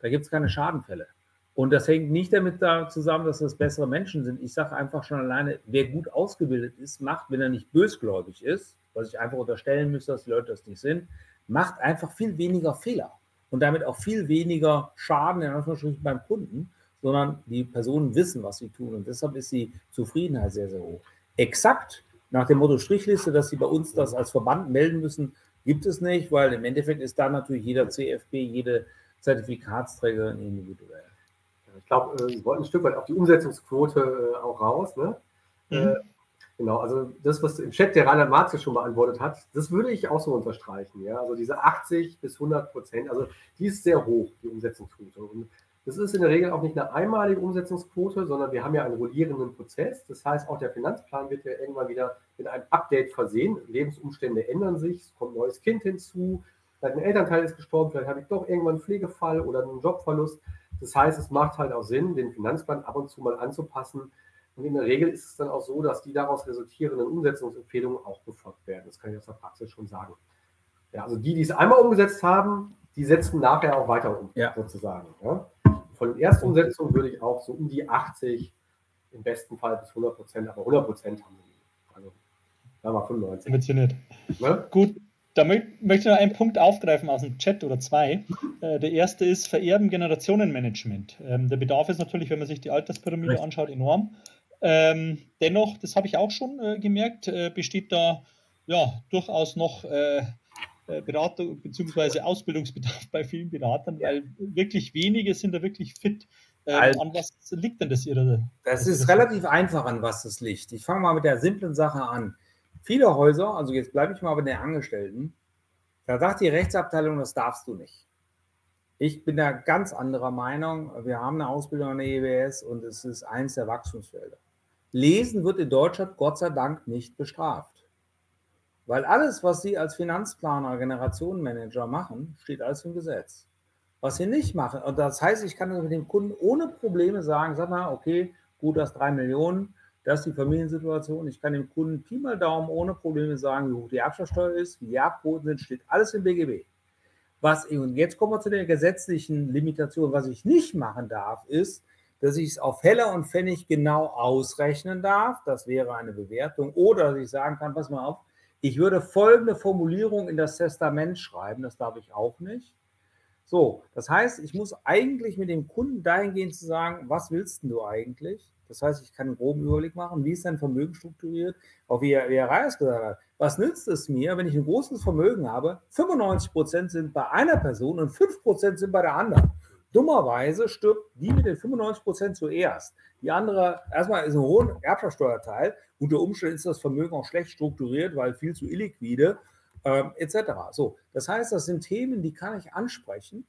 Da gibt es keine Schadenfälle. Und das hängt nicht damit da zusammen, dass das bessere Menschen sind. Ich sage einfach schon alleine, wer gut ausgebildet ist, macht, wenn er nicht bösgläubig ist, was ich einfach unterstellen müsste, dass die Leute das nicht sind, macht einfach viel weniger Fehler und damit auch viel weniger Schaden in Anführungsstrichen beim Kunden, sondern die Personen wissen, was sie tun und deshalb ist die Zufriedenheit sehr, sehr hoch. Exakt nach dem Motto Strichliste, dass sie bei uns das als Verband melden müssen, gibt es nicht, weil im Endeffekt ist da natürlich jeder CFP, jede Zertifikatsträger individuell. Ich glaube, äh, Sie wollten ein Stück weit auf die Umsetzungsquote äh, auch raus. Ne? Mhm. Äh, Genau, also das, was im Chat der Reinhard Marx schon beantwortet hat, das würde ich auch so unterstreichen. Ja? Also diese 80 bis 100 Prozent, also die ist sehr hoch, die Umsetzungsquote. Und das ist in der Regel auch nicht eine einmalige Umsetzungsquote, sondern wir haben ja einen rollierenden Prozess. Das heißt, auch der Finanzplan wird ja irgendwann wieder mit einem Update versehen. Lebensumstände ändern sich, es kommt ein neues Kind hinzu, ein Elternteil ist gestorben, vielleicht habe ich doch irgendwann einen Pflegefall oder einen Jobverlust. Das heißt, es macht halt auch Sinn, den Finanzplan ab und zu mal anzupassen, und in der Regel ist es dann auch so, dass die daraus resultierenden Umsetzungsempfehlungen auch befolgt werden. Das kann ich aus der Praxis schon sagen. Ja, also die, die es einmal umgesetzt haben, die setzen nachher auch weiter um, ja. sozusagen. Ja. Von den Erstumsetzungen würde ich auch so um die 80, im besten Fall bis 100 Prozent, aber 100 Prozent haben wir. Also, da war 95. Ambitioniert. Ne? Gut, da möchte ich noch einen Punkt aufgreifen aus dem Chat oder zwei. Äh, der erste ist Vererben Generationenmanagement. Ähm, der Bedarf ist natürlich, wenn man sich die Alterspyramide Richtig. anschaut, enorm. Ähm, dennoch, das habe ich auch schon äh, gemerkt, äh, besteht da ja durchaus noch äh, äh Beratung bzw. Ausbildungsbedarf (laughs) bei vielen Beratern, weil wirklich wenige sind da wirklich fit. Also, an was liegt denn das Ihre? Das ist relativ einfach, an was das liegt. Ich fange mal mit der simplen Sache an. Viele Häuser, also jetzt bleibe ich mal bei den Angestellten, da sagt die Rechtsabteilung, das darfst du nicht. Ich bin da ganz anderer Meinung. Wir haben eine Ausbildung an der EWS und es ist eins der Wachstumsfelder. Lesen wird in Deutschland Gott sei Dank nicht bestraft. Weil alles, was Sie als Finanzplaner, Generationenmanager machen, steht alles im Gesetz. Was Sie nicht machen, und das heißt, ich kann mit dem Kunden ohne Probleme sagen, sag mal, okay, gut, das drei Millionen, das ist die Familiensituation. Ich kann dem Kunden Pi mal Daumen ohne Probleme sagen, wie hoch die Erbschaftssteuer ist, wie die Erbquoten sind, steht alles im BGB. Was, und jetzt kommen wir zu der gesetzlichen Limitation. Was ich nicht machen darf, ist, dass ich es auf Heller und Pfennig genau ausrechnen darf. Das wäre eine Bewertung. Oder dass ich sagen kann, pass mal auf, ich würde folgende Formulierung in das Testament schreiben. Das darf ich auch nicht. So, das heißt, ich muss eigentlich mit dem Kunden dahingehend zu sagen, was willst du eigentlich? Das heißt, ich kann einen groben Überblick machen, wie ist dein Vermögen strukturiert, auch wie, wie Herr Reis gesagt hat. Was nützt es mir, wenn ich ein großes Vermögen habe? 95 Prozent sind bei einer Person und 5 Prozent sind bei der anderen. Dummerweise stirbt die mit den 95 Prozent zuerst. Die andere, erstmal ist ein hoher Erbschaftssteuerteil. Unter Umständen ist das Vermögen auch schlecht strukturiert, weil viel zu illiquide, ähm, etc. So, das heißt, das sind Themen, die kann ich ansprechen.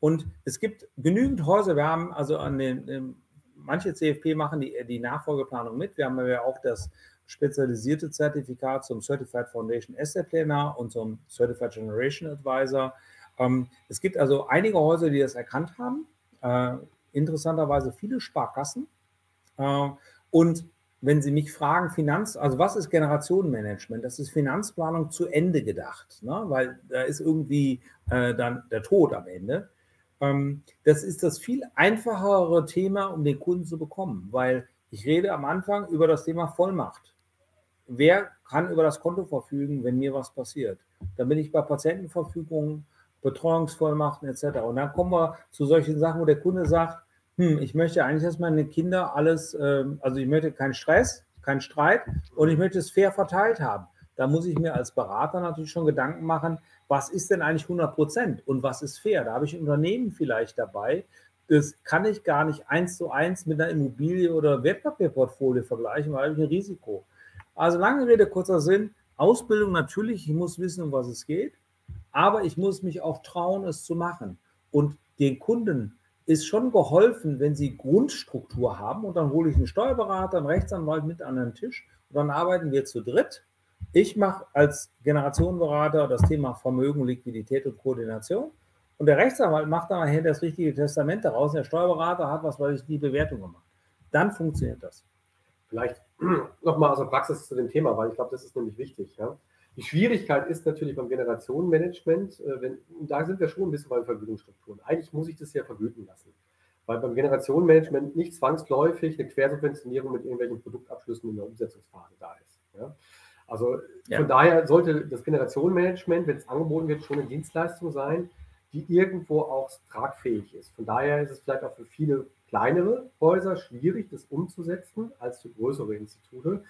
Und es gibt genügend Häuser. Wir haben also an den, manche CFP machen die, die Nachfolgeplanung mit. Wir haben ja auch das spezialisierte Zertifikat zum Certified Foundation Asset Planner und zum Certified Generation Advisor. Ähm, es gibt also einige Häuser, die das erkannt haben. Äh, interessanterweise viele Sparkassen. Äh, und wenn Sie mich fragen, Finanz, also was ist Generationenmanagement? Das ist Finanzplanung zu Ende gedacht, ne? weil da ist irgendwie äh, dann der Tod am Ende. Ähm, das ist das viel einfachere Thema, um den Kunden zu bekommen, weil ich rede am Anfang über das Thema Vollmacht. Wer kann über das Konto verfügen, wenn mir was passiert? Dann bin ich bei Patientenverfügungen, Betreuungsvollmachten etc. Und dann kommen wir zu solchen Sachen, wo der Kunde sagt, hm, ich möchte eigentlich, dass meine Kinder alles, ähm, also ich möchte keinen Stress, keinen Streit und ich möchte es fair verteilt haben. Da muss ich mir als Berater natürlich schon Gedanken machen, was ist denn eigentlich 100 Prozent und was ist fair? Da habe ich ein Unternehmen vielleicht dabei, das kann ich gar nicht eins zu eins mit einer Immobilie oder Wertpapierportfolio vergleichen, weil ich ein Risiko. Also lange Rede, kurzer Sinn. Ausbildung natürlich, ich muss wissen, um was es geht, aber ich muss mich auch trauen, es zu machen. Und den Kunden ist schon geholfen, wenn sie Grundstruktur haben und dann hole ich einen Steuerberater, einen Rechtsanwalt mit an den Tisch und dann arbeiten wir zu dritt. Ich mache als Generationenberater das Thema Vermögen, Liquidität und Koordination und der Rechtsanwalt macht dann nachher das richtige Testament daraus. Der Steuerberater hat, was weiß ich, die Bewertung gemacht. Dann funktioniert das. Vielleicht (clears throat) nochmal aus der Praxis zu dem Thema, weil ich glaube, das ist nämlich wichtig. Ja? Die Schwierigkeit ist natürlich beim Generationenmanagement, äh, wenn, da sind wir schon ein bisschen bei Vergütungsstrukturen. Eigentlich muss ich das ja vergüten lassen. Weil beim Generationenmanagement nicht zwangsläufig eine Quersubventionierung mit irgendwelchen Produktabschlüssen in der Umsetzungsphase da ist. Ja? Also ja. von daher sollte das Generationenmanagement, wenn es angeboten wird, schon eine Dienstleistung sein, die irgendwo auch tragfähig ist. Von daher ist es vielleicht auch für viele kleinere Häuser schwierig, das umzusetzen als für größere Institute.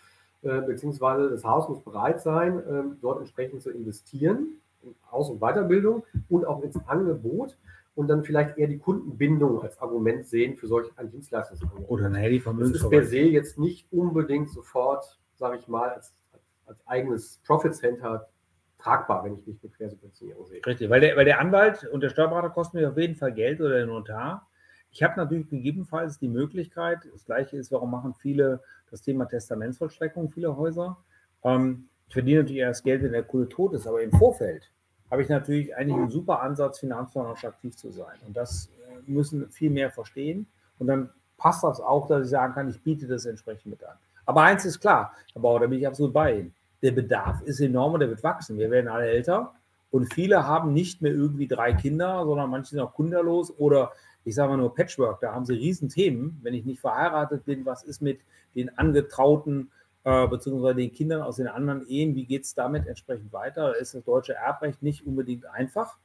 Äh, beziehungsweise das Haus muss bereit sein, äh, dort entsprechend zu investieren, in Aus- und Weiterbildung und auch ins Angebot und dann vielleicht eher die Kundenbindung als Argument sehen für solch ein Dienstleistungsangebot. Oder eine Handyvermögens. Das ist per se jetzt nicht unbedingt sofort, sage ich mal, als, als eigenes Profit Center tragbar, wenn ich nicht mit Quersubventionierung sehe. Richtig, weil der, weil der Anwalt und der Steuerberater kosten mir auf jeden Fall Geld oder der Notar. Ich habe natürlich gegebenenfalls die Möglichkeit, das gleiche ist, warum machen viele das Thema Testamentsvollstreckung, viele Häuser. Ähm, ich verdiene natürlich erst Geld, wenn der Kunde tot ist, aber im Vorfeld habe ich natürlich eigentlich einen super Ansatz, finanzplanerisch aktiv zu sein. Und das äh, müssen viel mehr verstehen. Und dann passt das auch, dass ich sagen kann, ich biete das entsprechend mit an. Aber eins ist klar, Herr Bauer, da bin ich absolut bei Ihnen. Der Bedarf ist enorm und der wird wachsen. Wir werden alle älter und viele haben nicht mehr irgendwie drei Kinder, sondern manche sind auch kinderlos oder ich sage mal nur Patchwork, da haben sie Riesenthemen. Wenn ich nicht verheiratet bin, was ist mit den Angetrauten äh, beziehungsweise den Kindern aus den anderen Ehen, wie geht es damit entsprechend weiter? Da ist das deutsche Erbrecht nicht unbedingt einfach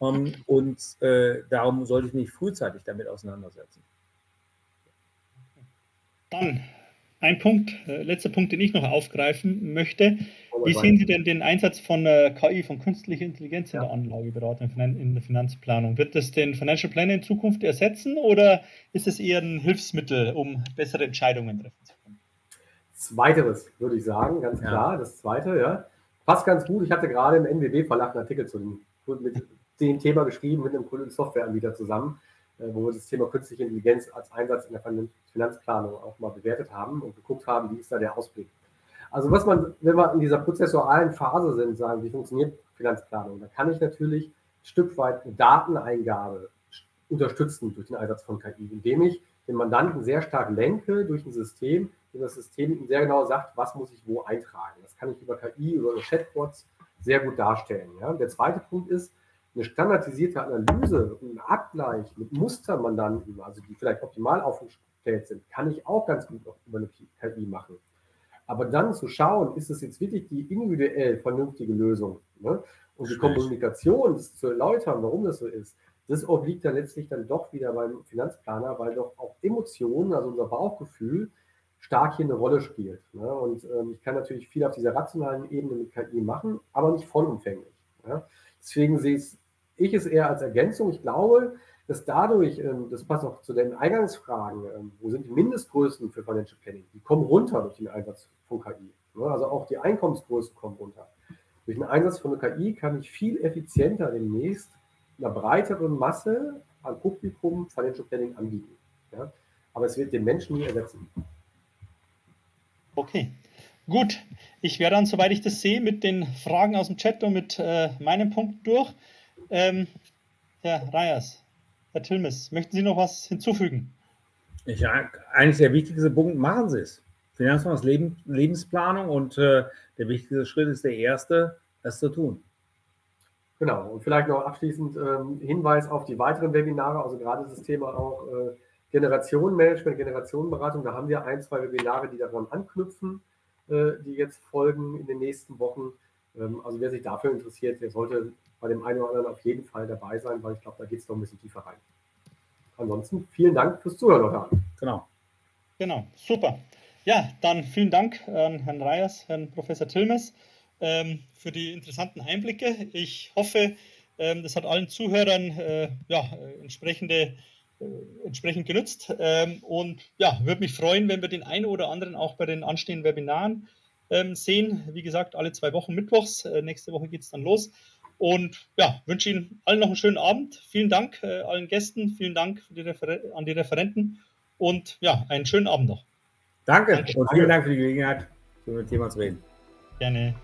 ähm, und äh, darum sollte ich mich frühzeitig damit auseinandersetzen. Dann ein Punkt, äh, letzter Punkt, den ich noch aufgreifen möchte. Wie sehen Sie denn den Einsatz von äh, KI, von künstlicher Intelligenz in ja. der Anlageberatung, in der Finanzplanung? Wird das den Financial Planner in Zukunft ersetzen oder ist es eher ein Hilfsmittel, um bessere Entscheidungen treffen zu können? Zweiteres, würde ich sagen, ganz ja. klar. Das zweite, ja. Passt ganz gut. Ich hatte gerade im NWB-Verlag einen Artikel zu dem, mit dem Thema geschrieben, mit einem coolen Softwareanbieter zusammen. Äh, wo wir das Thema künstliche Intelligenz als Einsatz in der Finanzplanung auch mal bewertet haben und geguckt haben, wie ist da der Ausblick. Also was man, wenn wir in dieser prozessualen Phase sind, sagen, wie funktioniert Finanzplanung, da kann ich natürlich ein Stück weit Dateneingabe unterstützen durch den Einsatz von KI, indem ich den Mandanten sehr stark lenke durch ein System, in das System ihm sehr genau sagt, was muss ich wo eintragen. Das kann ich über KI, über Chatbots sehr gut darstellen. Ja. Der zweite Punkt ist, eine standardisierte Analyse und ein Abgleich mit Mustermandanten, also die vielleicht optimal aufgestellt sind, kann ich auch ganz gut über eine KI machen. Aber dann zu schauen, ist es jetzt wirklich die individuell vernünftige Lösung? Ne? Und die Kommunikation, das zu erläutern, warum das so ist, das obliegt dann letztlich dann doch wieder beim Finanzplaner, weil doch auch Emotionen, also unser Bauchgefühl, stark hier eine Rolle spielt. Ne? Und ähm, ich kann natürlich viel auf dieser rationalen Ebene mit KI machen, aber nicht vollumfänglich. Ja? Deswegen sehe ich es ich es eher als Ergänzung. Ich glaube, dass dadurch, ähm, das passt auch zu den Eingangsfragen, ähm, wo sind die Mindestgrößen für Financial Planning? Die kommen runter durch den Einsatz von KI. Ne? Also auch die Einkommensgrößen kommen runter. Durch den Einsatz von KI kann ich viel effizienter demnächst einer breiteren Masse an Publikum Financial Planning anbieten. Aber es wird den Menschen nie ersetzen. Okay, gut. Ich wäre dann, soweit ich das sehe, mit den Fragen aus dem Chat und mit äh, meinem Punkt durch. Ähm, Herr Reyers, Herr Tilmes, möchten Sie noch was hinzufügen? Ja, eigentlich der wichtigste Punkt, machen Sie es. Finanzfonds Leben, Lebensplanung und äh, der wichtigste Schritt ist der erste, das zu tun. Genau, und vielleicht noch abschließend ähm, Hinweis auf die weiteren Webinare, also gerade das Thema auch äh, Generationenmanagement, Generationenberatung, da haben wir ein, zwei Webinare, die daran anknüpfen, äh, die jetzt folgen in den nächsten Wochen. Ähm, also wer sich dafür interessiert, der sollte bei dem einen oder anderen auf jeden Fall dabei sein, weil ich glaube, da geht es noch ein bisschen tiefer rein. Ansonsten vielen Dank fürs Zuhören heute Genau. Genau, super. Ja, dann vielen Dank an Herrn Reyers, Herrn Professor Tilmes ähm, für die interessanten Einblicke. Ich hoffe, ähm, das hat allen Zuhörern äh, ja, entsprechende, äh, entsprechend genützt. Ähm, und ja, würde mich freuen, wenn wir den einen oder anderen auch bei den anstehenden Webinaren ähm, sehen. Wie gesagt, alle zwei Wochen mittwochs. Äh, nächste Woche geht es dann los. Und ja, wünsche Ihnen allen noch einen schönen Abend. Vielen Dank äh, allen Gästen, vielen Dank die an die Referenten und ja, einen schönen Abend noch. Danke Danke. und vielen Dank für die Gelegenheit, über das Thema zu reden. Gerne.